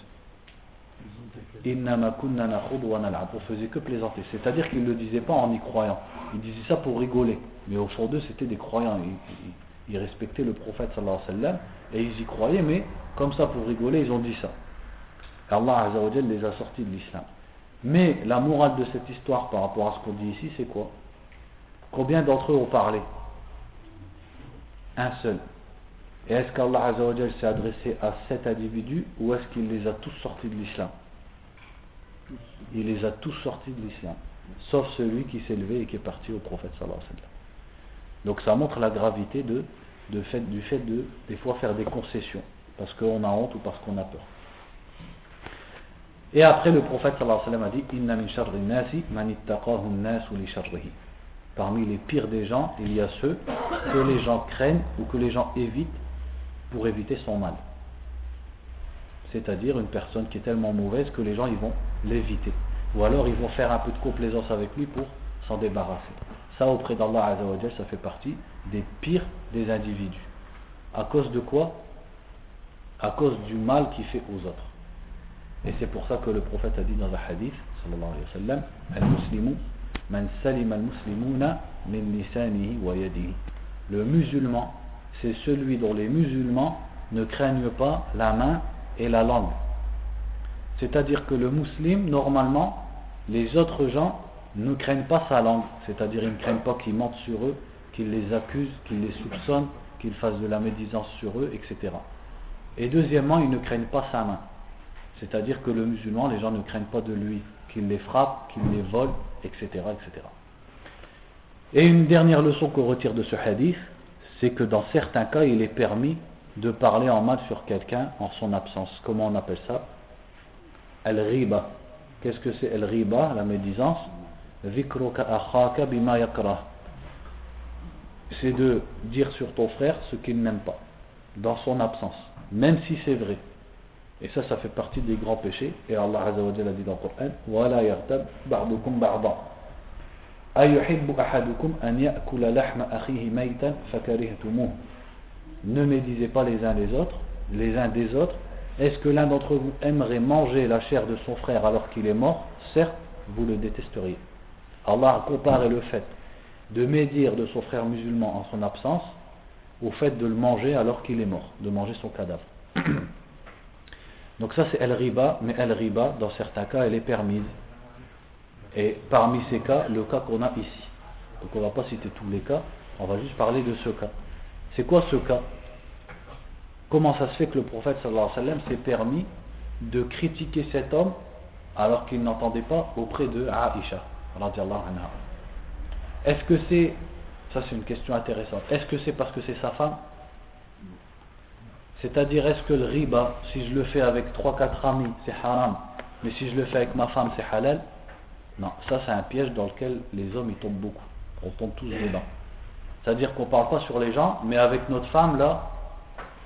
On faisait que plaisanter. C'est-à-dire qu'ils ne le disaient pas en y croyant. Ils disaient ça pour rigoler. Mais au fond d'eux, c'était des croyants. Ils, respectaient le prophète sallallahu alayhi wa sallam et ils y croyaient, mais comme ça pour rigoler, ils ont dit ça. Allah Azzawajal les a sortis de l'islam. Mais la morale de cette histoire par rapport à ce qu'on dit ici, c'est quoi? Combien d'entre eux ont parlé? Un seul. Et est-ce qu'Allah Azzawajal s'est adressé à sept individus ou est-ce qu'il les a tous sortis de l'islam? Il les a tous sortis de l'islam. Sauf celui qui s'est levé et qui est parti au prophète sallallahu alayhi wa sallam. Donc ça montre la gravité du fait de des fois faire des concessions parce qu'on a honte ou parce qu'on a peur. Et après le prophète sallallahu alayhi wa sallam a dit parmi les pires des gens, il y a ceux que les gens craignent ou que les gens évitent pour éviter son mal. C'est-à-dire une personne qui est tellement mauvaise que les gens ils vont l'éviter. Ou alors ils vont faire un peu de complaisance avec lui pour s'en débarrasser. Ça auprès d'Allah ça fait partie des pires des individus. À cause de quoi? À cause du mal qu'il fait aux autres. Et c'est pour ça que le prophète a dit dans un hadith, sallallahu alayhi wa sallam, al-muslimu le musulman, c'est celui dont les musulmans ne craignent pas la main et la langue. C'est-à-dire que le musulman, normalement, les autres gens ne craignent pas sa langue. C'est-à-dire ils ne craignent pas qu'ils mentent sur eux, qu'ils les accusent, qu'ils les soupçonnent, qu'ils fassent de la médisance sur eux, etc. Et deuxièmement, ils ne craignent pas sa main. C'est-à-dire que le musulman, les gens ne craignent pas de lui qu'il les frappe, qu'il les vole, etc., etc. Et une dernière leçon qu'on retire de ce hadith, c'est que dans certains cas, il est permis de parler en mal sur quelqu'un en son absence. Comment on appelle ça? Al-riba. Qu'est-ce que c'est Al-riba, la médisance? C'est de dire sur ton frère ce qu'il n'aime pas, dans son absence, même si c'est vrai. Et ça, ça fait partie des grands péchés. Et Allah Azza wa a dit dans le Coran وَلَا يَغْتَبْ بَعْضُكُمْ بَعْضًا أَيُحِبُّ أَحَدُكُمْ أَنْ يَأْكُلَ لَحْمَ أَخِيهِ مَيْتًا فَكَرِهْتُمُوهُ Ne médisez pas les uns les autres, les uns des autres. Est-ce que l'un d'entre vous aimerait manger la chair de son frère alors qu'il est mort Certes, vous le détesteriez. Allah a comparé le fait de médire de son frère musulman en son absence au fait de le manger alors qu'il est mort, de manger son cadavre. Donc ça c'est El-Riba, mais El-Riba, dans certains cas, elle est permise. Et parmi ces cas, le cas qu'on a ici. Donc on ne va pas citer tous les cas, on va juste parler de ce cas. C'est quoi ce cas? Comment ça se fait que le prophète sallallahu alayhi wa sallam s'est permis de critiquer cet homme alors qu'il n'entendait pas auprès de Aisha Est-ce que c'est, ça c'est une question intéressante, est-ce que c'est parce que c'est sa femme? C'est-à-dire, est-ce que le riba, si je le fais avec 3-4 amis, c'est haram, mais si je le fais avec ma femme, c'est halal Non, ça c'est un piège dans lequel les hommes ils tombent beaucoup. On tombe tous dedans. C'est-à-dire qu'on parle pas sur les gens, mais avec notre femme, là,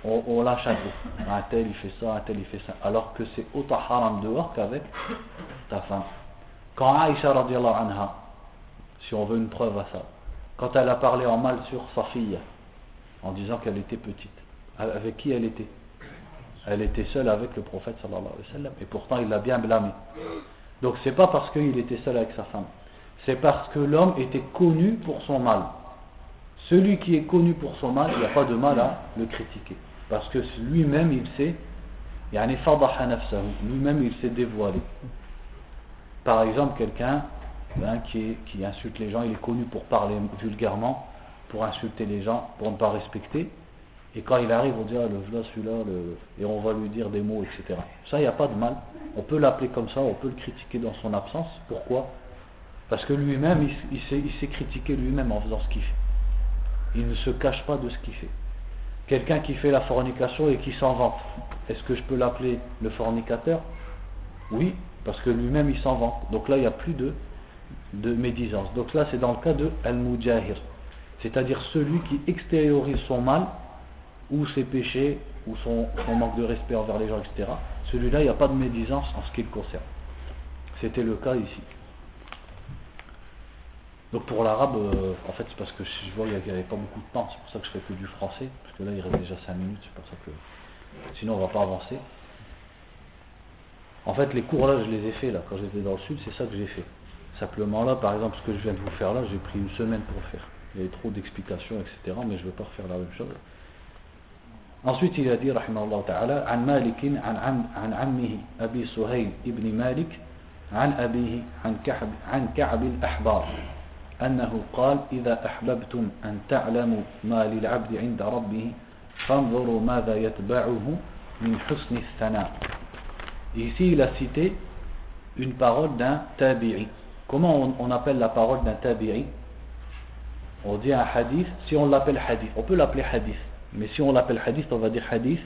on, lâche un peu. Un tel il fait ça, un tel il fait ça. Alors que c'est autant haram dehors qu'avec ta femme. Quand Aïcha radiallahu anha, si on veut une preuve à ça, quand elle a parlé en mal sur sa fille, en disant qu'elle était petite, avec qui elle était? Elle était seule avec le prophète sallallahu alayhi wa sallam. Et pourtant, il l'a bien blâmé. Donc, c'est pas parce qu'il était seul avec sa femme. C'est parce que l'homme était connu pour son mal. Celui qui est connu pour son mal, il n'y a pas de mal à le critiquer. Parce que lui-même, il sait, lui-même, il s'est dévoilé. Par exemple, quelqu'un hein, qui insulte les gens, il est connu pour parler vulgairement, pour insulter les gens, pour ne pas respecter. Et quand il arrive, on dit, ah, le voilà celui-là, et on va lui dire des mots, etc. Ça, il n'y a pas de mal. On peut l'appeler comme ça, on peut le critiquer dans son absence. Pourquoi? Parce que lui-même, il, il s'est critiqué lui-même en faisant ce qu'il fait. Il ne se cache pas de ce qu'il fait. Quelqu'un qui fait la fornication et qui s'en vante, est-ce que je peux l'appeler le fornicateur? Oui, parce que lui-même il s'en vante. Donc là, il n'y a plus de, de médisance. Donc là, c'est dans le cas de Al-Mujahir, c'est-à-dire celui qui extériorise son mal ou ses péchés, ou son, manque de respect envers les gens, etc. Celui-là, il n'y a pas de médisance en ce qui le concerne. C'était le cas ici. Donc pour l'arabe, euh, en fait, c'est parce que je vois qu'il n'y avait pas beaucoup de temps, c'est pour ça que je fais que du français, parce que là, il reste déjà 5 minutes, c'est pour ça que. Sinon, on ne va pas avancer. En fait, les cours là, je les ai faits là, quand j'étais dans le sud, c'est ça que j'ai fait. Simplement là, par exemple, ce que je viens de vous faire là, j'ai pris une semaine pour le faire. Il y avait trop d'explications, etc. Mais je ne veux pas refaire la même chose. Ensuite, il a dit, rahimahullah ta'ala, عن مالك عن, عم عن عمه أبي سهيل ابن مالك عن أبيه عن كعب, عن كعب الأحبار أنه قال إذا أحببتم أن تعلموا ما للعبد عند ربه فانظروا ماذا يتبعه من حسن الثناء Ici, il a cité une parole d'un tabi'i. Comment on, on appelle la parole d'un tabi'i On dit un hadith, si on l'appelle hadith, on peut l'appeler hadith. Mais si on l'appelle hadith, on va dire hadith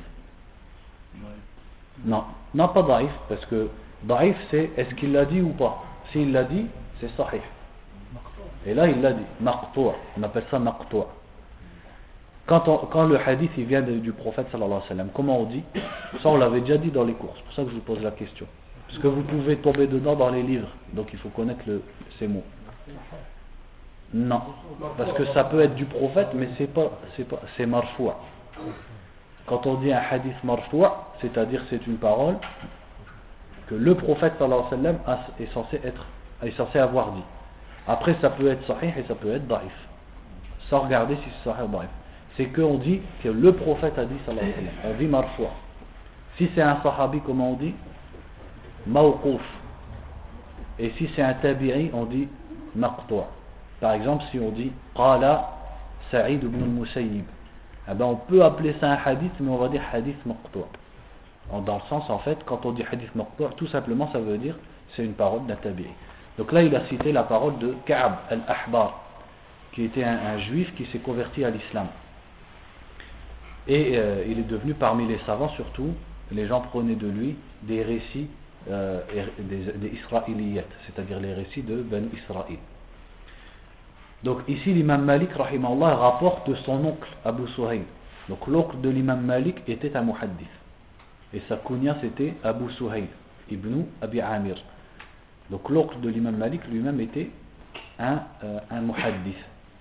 Non, non pas daif, parce que daif c'est est-ce qu'il l'a dit ou pas. S'il l'a dit, c'est sahih. Et là il l'a dit, maqtoua, on appelle ça maqtoua. Quand, quand, le hadith il vient du prophète sallallahu alayhi wa sallam, comment on dit? Ça on l'avait déjà dit dans les cours, c'est pour ça que je vous pose la question. Parce que vous pouvez tomber dedans dans les livres, donc il faut connaître ces mots. Non, parce que ça peut être du prophète, mais c'est pas, c'est pas, c'est marfoua. Quand on dit un hadith marfoua, c'est-à-dire c'est une parole que le prophète est censé être, est censé avoir dit. Après, ça peut être sahih et ça peut être daif, sans regarder si c'est sahih ou daif. C'est qu'on dit que le prophète a dit sallallahu alayhi wa sallam, on dit marfoua. Si c'est un sahabi, comment on dit? Mawqouf. Et si c'est un tabi'i, on dit maqtoua. Par exemple, si on dit Qala Sa'id ibn al-Musayyib, eh ben, on peut appeler ça un hadith, mais on va dire hadith maqtu'. Dans le sens, en fait, quand on dit hadith maqtu', tout simplement, ça veut dire c'est une parole d'un tabi'i. Donc là, il a cité la parole de Ka'b al-Ahbar, qui était un, juif qui s'est converti à l'islam. Et euh, il est devenu parmi les savants, surtout, les gens prenaient de lui des récits euh, des, des c'est-à-dire les récits de Ben Israël. Donc ici l'imam Malik rahimahullah rapporte de son oncle Abu Suhayl. Donc l'oncle de l'imam Malik était un muhaddith. Et sa kunya c'était Abu Suhayl ibn Abi Amir. Donc l'oncle de l'imam Malik lui-même était un, euh.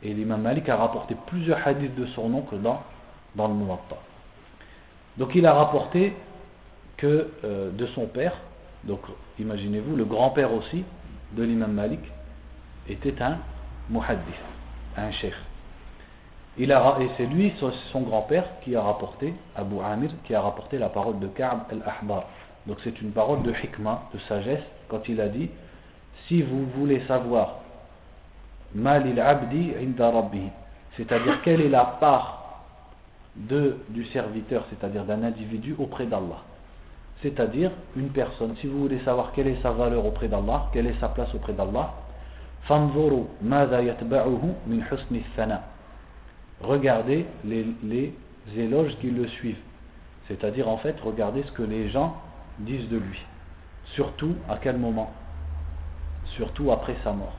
Et l'imam Malik a rapporté plusieurs hadiths de son oncle dans, dans le Muwatta. Donc il a rapporté que euh, de son père, donc imaginez-vous, le grand-père aussi de l'imam Malik était un muhaddith, un cheikh. Il a, et c'est lui, son grand-père, qui a rapporté, Abu Amir, qui a rapporté la parole de Ka'b al-Ahbar. Donc c'est une parole de hikmah, de sagesse, quand il a dit Si vous voulez savoir Malil abdi inda c'est-à-dire quelle est la part de, du serviteur, c'est-à-dire d'un individu auprès d'Allah. C'est-à-dire une personne, si vous voulez savoir quelle est sa valeur auprès d'Allah, quelle est sa place auprès d'Allah, Regardez les, éloges qui le suivent. C'est-à-dire, en fait, regardez ce que les gens disent de lui. Surtout à quel moment? Surtout après sa mort.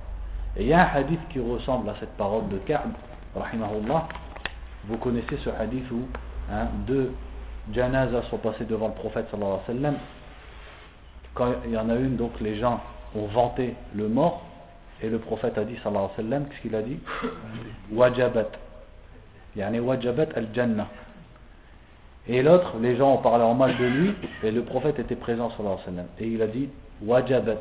Et il y a un hadith qui ressemble à cette parole de Ka'b, rahimahullah. Vous connaissez ce hadith où hein, deux janazas sont passés devant le prophète sallallahu alayhi wa sallam. Quand il y en a une, donc les gens ont vanté le mort et le prophète a dit, sallallahu alayhi wa sallam, qu'est-ce qu'il a dit? Wajabat. Yani wajabat al-jannah. Et l'autre, les gens ont parlé en mal de lui, et le prophète était présent, sallallahu alayhi wa sallam. Et il a dit, wajabat.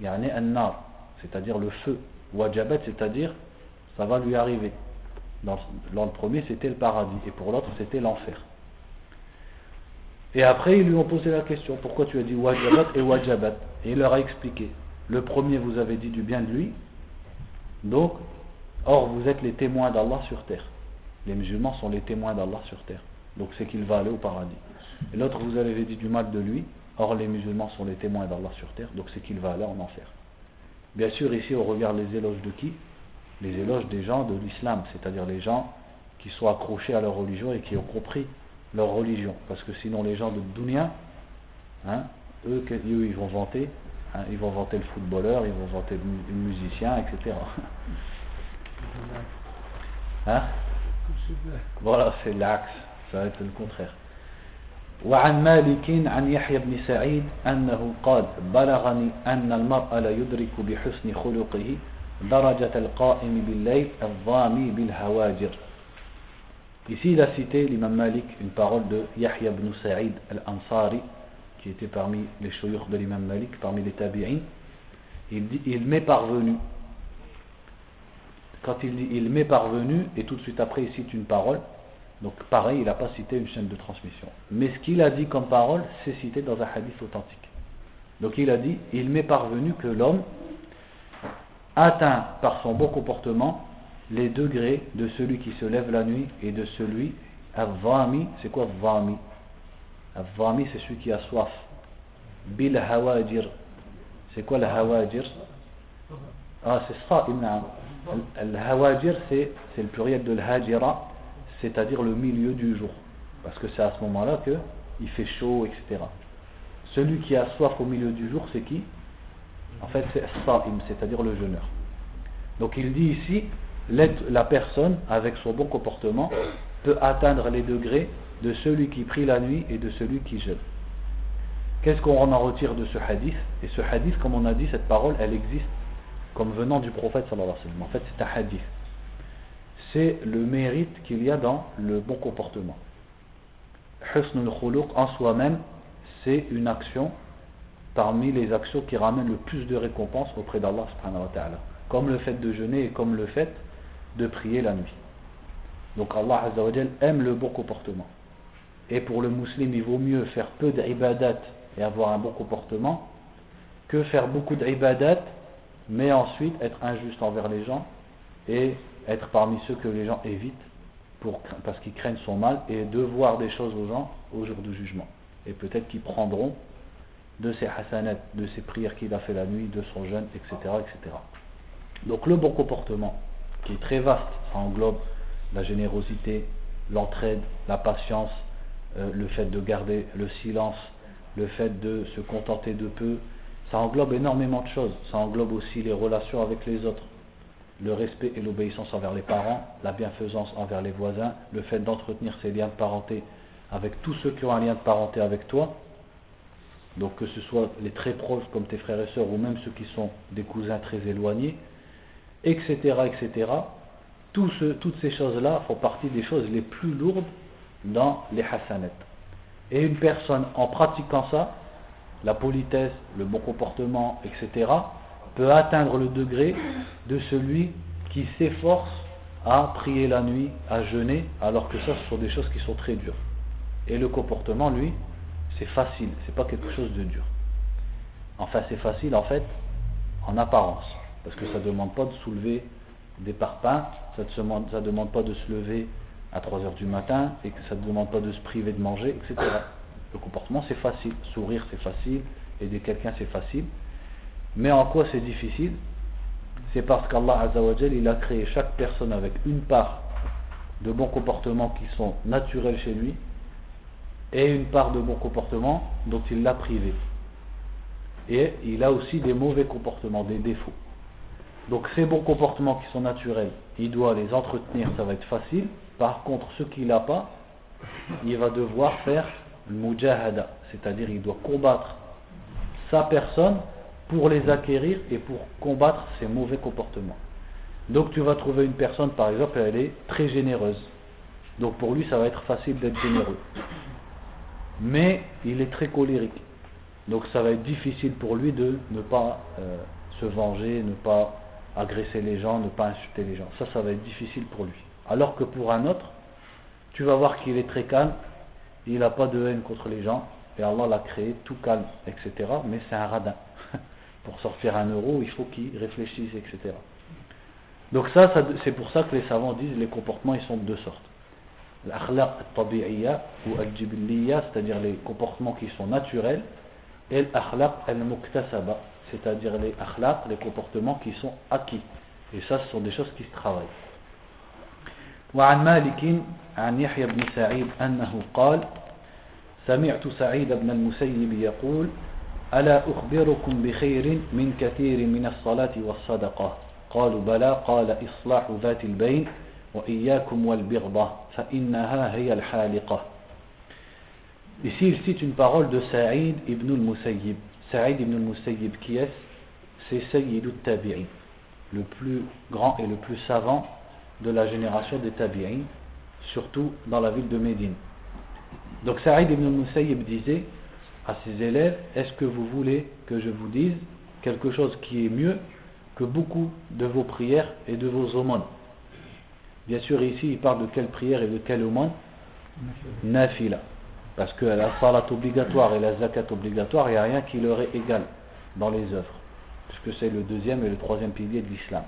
Yani an-nar. C'est-à-dire le feu. Wajabat, c'est-à-dire, ça va lui arriver. Dans, le premier, c'était le paradis, et pour l'autre, c'était l'enfer. Et après, ils lui ont posé la question, pourquoi tu as dit wajabat et wajabat? Et il leur a expliqué. Le premier, vous avez dit du bien de lui, Donc, or vous êtes les témoins d'Allah sur terre. Les musulmans sont les témoins d'Allah sur terre. Donc c'est qu'il va aller au paradis. Et l'autre, vous avez dit du mal de lui. Or les musulmans sont les témoins d'Allah sur terre. Donc c'est qu'il va aller en enfer. Bien sûr, ici on regarde les éloges de qui? Les éloges des gens de l'islam, c'est-à-dire les gens qui sont accrochés à leur religion et qui ont compris leur religion. Parce que sinon les gens de Dunia, hein, eux, ils vont vanter, ils vont vanter le footballeur, ils vont vanter le, musicien, etc. Hein voilà, c'est l'axe, ça va être le contraire. وعن مالك عن يحيى بن سعيد أنه قال بلغني أن المرء لا يدرك بحسن خلقه درجة القائم بالليل الظامي بالهواجر Ici, il a cité l'imam Malik une parole de Yahya ibn Sa'id al-Ansari, qui était parmi les chouyours de l'imam Malik, parmi les tabi'in. Il dit Il m'est parvenu. Quand il dit Il m'est parvenu, et tout de suite après, il cite une parole. Donc, pareil, il n'a pas cité une chaîne de transmission. Mais ce qu'il a dit comme parole, c'est cité dans un hadith authentique. Donc, il a dit Il m'est parvenu que l'homme atteint par son bon comportement les degrés de celui qui se lève la nuit et de celui Avami, c'est quoi Avami Avami, c'est celui qui a soif. Bil Hawajir, c'est quoi le Hawajir? Ah, c'est ça, Le Hawajir, c'est le pluriel de l'Hajira, c'est-à-dire le milieu du jour. Parce que c'est à ce moment-là qu'il fait chaud, etc. Celui qui a soif au milieu du jour, c'est qui? En fait, c'est Sa'im, c'est-à-dire le jeûneur. Donc il dit ici la personne, avec son bon comportement, peut atteindre les degrés de celui qui prie la nuit et de celui qui jeûne. Qu'est-ce qu'on en retire de ce hadith? Et ce hadith, comme on a dit, cette parole, elle existe comme venant du prophète sallallahu alayhi wa sallam. En fait, c'est un hadith. C'est le mérite qu'il y a dans le bon comportement. Husnul khuluq en soi-même, c'est une action parmi les actions qui ramènent le plus de récompenses auprès d'Allah subhanahu wa ta'ala. Comme le fait de jeûner et comme le fait de prier la nuit. Donc Allah aime le bon comportement. Et pour le musulman, il vaut mieux faire peu d'ibadat et avoir un bon comportement que faire beaucoup d'ibadat mais ensuite être injuste envers les gens et être parmi ceux que les gens évitent pour, parce qu'ils craignent son mal et de voir des choses aux gens au jour du jugement. Et peut-être qu'ils prendront de ses hasanats, de ses prières qu'il a fait la nuit, de son jeûne, etc., etc. Donc le bon comportement, qui est très vaste. Ça englobe la générosité, l'entraide, la patience, euh, le fait de garder le silence, le fait de se contenter de peu. Ça englobe énormément de choses. Ça englobe aussi les relations avec les autres, le respect et l'obéissance envers les parents, la bienfaisance envers les voisins, le fait d'entretenir ces liens de parenté avec tous ceux qui ont un lien de parenté avec toi. Donc que ce soit les très proches comme tes frères et sœurs ou même ceux qui sont des cousins très éloignés, etc., etc. toutes ces choses-là font partie des choses les plus lourdes dans les hasanets. Et une personne, en pratiquant ça, la politesse, le bon comportement, etc., peut atteindre le degré de celui qui s'efforce à prier la nuit, à jeûner, alors que ça, ce sont des choses qui sont très dures. Et le comportement, lui, c'est facile, c'est pas quelque chose de dur. Enfin, c'est facile en fait, en apparence. Parce que ça ne demande pas de soulever des parpaings, ça ne demande, pas de se lever à 3 heures du matin et que ça ne demande pas de se priver de manger, etc. Le comportement c'est facile, sourire c'est facile, aider quelqu'un c'est facile. Mais en quoi c'est difficile? C'est parce qu'Allah il a créé chaque personne avec une part de bons comportements qui sont naturels chez lui et une part de bons comportements dont il l'a privé. Et il a aussi des mauvais comportements, des défauts. Donc ces bons comportements qui sont naturels, il doit les entretenir, ça va être facile. Par contre, ce qu'il n'a pas, il va devoir faire le mujahada, c'est-à-dire il doit combattre sa personne pour les acquérir et pour combattre ses mauvais comportements. Donc tu vas trouver une personne, par exemple, elle est très généreuse. Donc pour lui, ça va être facile d'être généreux. Mais il est très colérique. Donc ça va être difficile pour lui de ne pas euh, se venger, ne pas agresser les gens, ne pas insulter les gens. Ça, ça va être difficile pour lui. Alors que pour un autre, tu vas voir qu'il est très calme, il n'a pas de haine contre les gens, et Allah l'a créé tout calme, etc. Mais c'est un radin. pour sortir un euro, il faut qu'il réfléchisse, etc. Donc ça, c'est pour ça que les savants disent les comportements ils sont de deux sortes. L'akhlaq tabi'iyya ou al-jibiliyya, c'est-à-dire les comportements qui sont naturels, et l'akhlaq al-muktasaba, c'est-à-dire les akhlaq, les comportements qui sont acquis. Et ça, ce sont des choses qui se travaillent. وعن مالك عن يحيى بن سعيد أنه قال سمعت سعيد بن المسيب يقول ألا أخبركم بخير من كثير من الصلاة والصدقة قالوا بلى قال إصلاح ذات البين وإياكم والبغضة فإنها هي الحالقة Ici, il cite une parole de Saïd ibn al-Musayyib. Saïd ibn al-Musayyib, qui est C'est Sayyid al-Tabi'i, le plus grand et le plus savant de la génération des Tabi'in, surtout dans la ville de Médine. Donc Saïd ibn al-Musayyib disait à ses élèves Est-ce que vous voulez que je vous dise quelque chose qui est mieux que beaucoup de vos prières et de vos aumônes? Bien sûr, ici, il parle de quelle prière et de quelle aumône? Nafila. Parce que la salat obligatoire et la zakat obligatoire, il n'y a rien qui leur est égal dans les œuvres. Puisque c'est le deuxième et le troisième pilier de l'islam.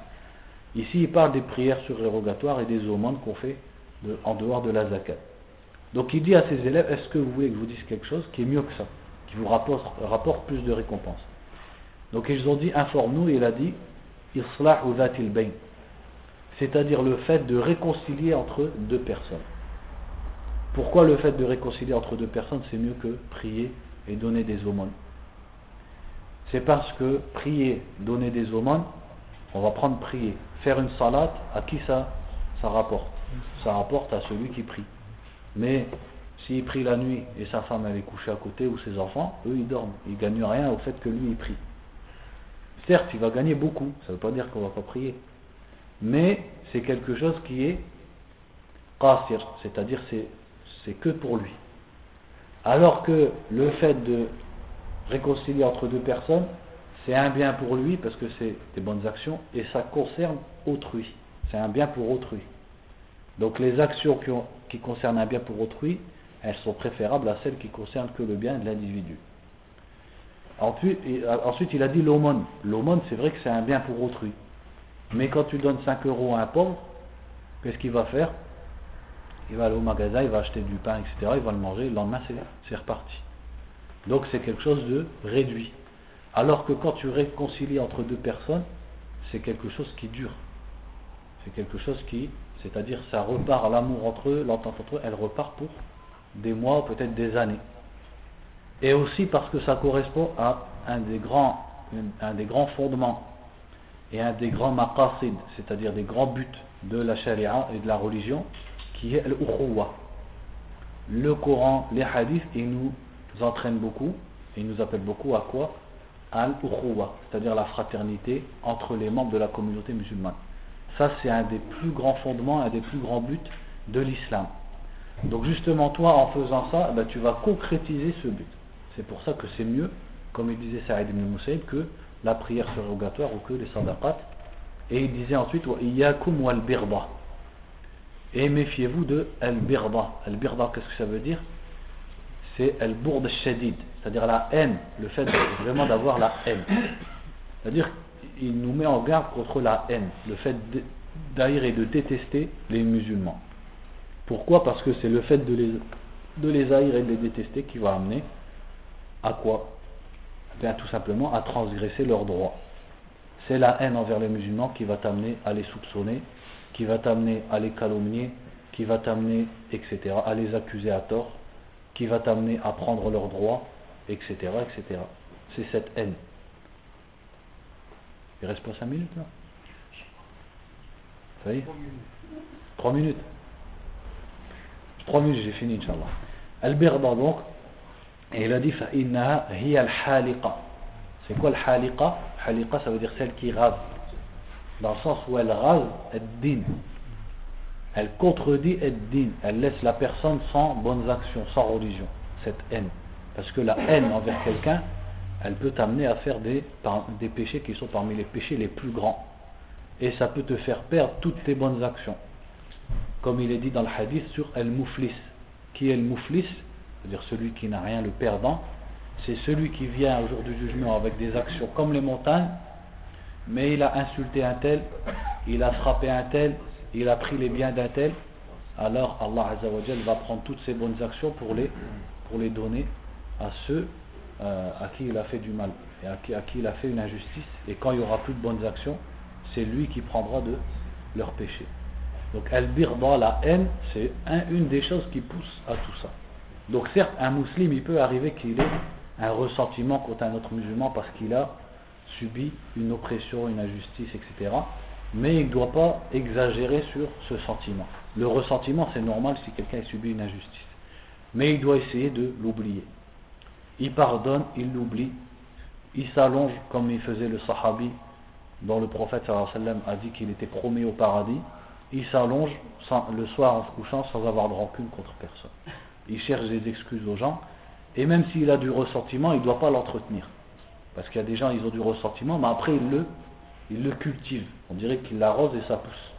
Ici, il parle des prières surérogatoires et des aumônes qu'on fait en dehors de la zakat. Donc il dit à ses élèves, est-ce que vous voulez que je vous dise quelque chose qui est mieux que ça, qui vous rapporte, plus de récompenses? Donc ils ont dit, informe-nous, et il a dit, Islah ou bain, c'est-à-dire le fait de réconcilier entre deux personnes. Pourquoi le fait de réconcilier entre deux personnes, c'est mieux que prier et donner des aumônes? C'est parce que prier, donner des aumônes, on va prendre prier. Faire une salade, à qui ça, rapporte? Ça rapporte à celui qui prie. Mais s'il prie la nuit et sa femme elle est couchée à côté ou ses enfants, eux ils dorment. Ils ne gagnent rien au fait que lui il prie. Certes, il va gagner beaucoup, ça ne veut pas dire qu'on ne va pas prier. Mais c'est quelque chose qui est qasir, c'est-à-dire c'est, c'est que pour lui. Alors que le fait de réconcilier entre deux personnes, c'est un bien pour lui parce que c'est des bonnes actions et ça concerne autrui. C'est un bien pour autrui. Donc les actions qui, concernent un bien pour autrui, elles sont préférables à celles qui concernent que le bien de l'individu. Ensuite, ensuite, il a dit l'aumône. L'aumône, c'est vrai que c'est un bien pour autrui. Mais quand tu donnes 5 euros à un pauvre, qu'est-ce qu'il va faire? Il va aller au magasin, il va acheter du pain, etc. Il va le manger, le lendemain, c'est reparti. Donc c'est quelque chose de réduit. Alors que quand tu réconcilies entre deux personnes, c'est quelque chose qui dure. C'est quelque chose qui c'est-à-dire, ça repart, l'amour entre eux, l'entente entre eux, elle repart pour des mois, peut-être des années. Et aussi parce que ça correspond à un des grands, un des grands fondements et un des grands maqasid, c'est-à-dire des grands buts de la charia et de la religion, qui est l'ukhuwa. Le Coran, les hadiths, ils nous entraînent beaucoup, et ils nous appellent beaucoup à quoi? Al cest c'est-à-dire la fraternité entre les membres de la communauté musulmane. Ça, c'est un des plus grands fondements, un des plus grands buts de l'islam. Donc justement, toi, en faisant ça, ben, tu vas concrétiser ce but. C'est pour ça que c'est mieux, comme il disait Saïd ibn Moussaïd, que la prière surrogatoire ou que les sadaqat. Et il disait ensuite, Iyakum wal birda. Et méfiez-vous de al-birda. Al-birda, qu'est-ce que ça veut dire? C'est al-bourd shadid, c'est-à-dire la haine, le fait vraiment d'avoir la haine. C'est-à-dire il nous met en garde contre la haine, le fait d'haïr et de détester les musulmans. Pourquoi? Parce que c'est le fait de les, de haïr et de les détester qui va amener à quoi? Eh Bien tout simplement à transgresser leurs droits. C'est la haine envers les musulmans qui va t'amener à les soupçonner, qui va t'amener à les calomnier, qui va t'amener, etc., à les accuser à tort, qui va t'amener à prendre leurs droits, etc., etc. C'est cette haine. Il reste pas 5 minutes là Ça y est 3 minutes 3 minutes, j'ai fini, Inch'Allah. Al-Birda donc, et il a dit فَإِنَّهَا هِيَ الْحَالِقَةِ C'est quoi le haliqa Haliqa, ça veut dire celle qui rase. Dans le sens où elle rase, elle din. Elle contredit elle din. Elle laisse la personne sans bonnes actions, sans religion. Cette haine. Parce que la haine envers quelqu'un, elle peut t'amener à faire des, péchés qui sont parmi les péchés les plus grands. Et ça peut te faire perdre toutes tes bonnes actions. Comme il est dit dans le hadith sur El-Mouflis. Qui est el Mouflis C'est-à-dire celui qui n'a rien, le perdant. C'est celui qui vient au jour du jugement avec des actions comme les montagnes, mais il a insulté un tel, il a frappé un tel, il a pris les biens d'un tel, alors Allah Azzawajal va prendre toutes ses bonnes actions pour les, donner à ceux euh, à qui il a fait du mal et à qui, à qui il a fait une injustice. Et quand il n'y aura plus de bonnes actions, c'est lui qui prendra de leurs péchés. Donc al-birda, la haine, c'est une des choses qui pousse à tout ça. Donc certes, un musulman, il peut arriver qu'il ait un ressentiment contre un autre musulman parce qu'il a subi une oppression, une injustice, etc. Mais il ne doit pas exagérer sur ce sentiment. Le ressentiment, c'est normal si quelqu'un a subi une injustice. Mais il doit essayer de l'oublier. Il pardonne, il l'oublie. Il s'allonge comme il faisait le sahabi dont le prophète sallam a dit qu'il était promis au paradis. Il s'allonge le soir en se couchant sans avoir de rancune contre personne. Il cherche des excuses aux gens. Et même s'il a du ressentiment, il ne doit pas l'entretenir. Parce qu'il y a des gens, ils ont du ressentiment, mais après, ils le, cultivent. On dirait qu'ils l'arrosent et ça pousse.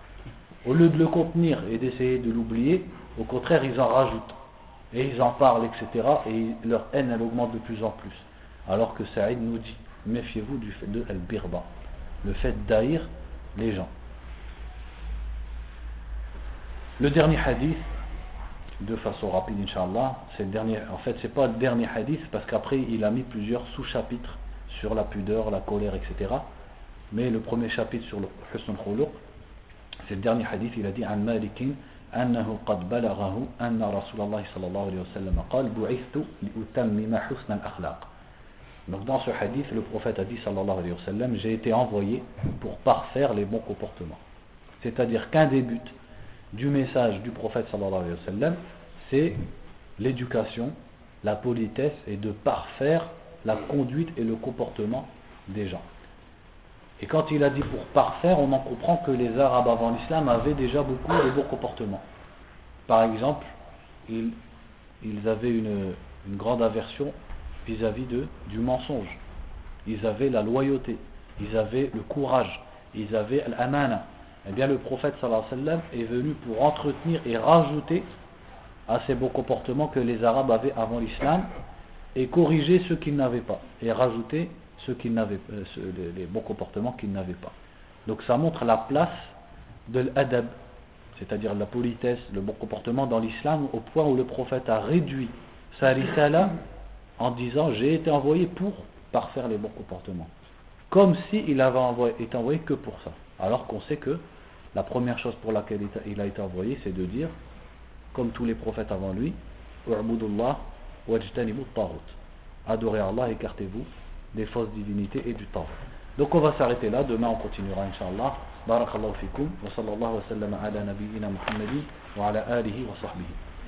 Au lieu de le contenir et d'essayer de l'oublier, au contraire, ils en rajoutent. Et ils en parlent, etc. Et leur haine, elle augmente de plus en plus. Alors que Saïd nous dit, méfiez-vous du fait de al-birba, le fait d'haïr les gens. Le dernier hadith, de façon rapide, Inch'Allah, en fait, c'est pas le dernier hadith, parce qu'après, il a mis plusieurs sous-chapitres sur la pudeur, la colère, etc. Mais le premier chapitre sur le Husn al c'est le dernier hadith, il a dit عن مالك أنه قد بلغه أن رسول الله صلى الله عليه وسلم قال بعثت لأتمم حسن الأخلاق Donc dans ce hadith, le prophète a dit sallallahu alayhi wa sallam, j'ai été envoyé pour parfaire les bons comportements. C'est-à-dire qu'un des buts du message du prophète sallallahu alayhi wa sallam, c'est l'éducation, la politesse et de parfaire la conduite et le comportement des gens. Et quand il a dit pour parfaire, on en comprend que les Arabes avant l'islam avaient déjà beaucoup de bons comportements. Par exemple, ils, avaient une, grande aversion vis-à-vis du mensonge. Ils avaient la loyauté, ils avaient le courage, ils avaient l'amana. Eh bien, le prophète alayhi wa est venu pour entretenir et rajouter à ces bons comportements que les Arabes avaient avant l'islam et corriger ceux qu'ils n'avaient pas et rajouter ceux qui n'avaient, euh, les, bons comportements qu'ils n'avaient pas. Donc ça montre la place de l'adab, c'est-à-dire la politesse, le bon comportement dans l'islam, au point où le prophète a réduit sa risala en disant j'ai été envoyé pour parfaire les bons comportements. Comme s'il avait envoyé, été envoyé que pour ça. Alors qu'on sait que la première chose pour laquelle il a été envoyé, c'est de dire, comme tous les prophètes avant lui, Adorez Allah, écartez-vous des fausses divinités et du temps. Donc on va s'arrêter là, demain on continuera Inch'Allah. Barakallahu fikum, wa sallallahu ala wa ala wa.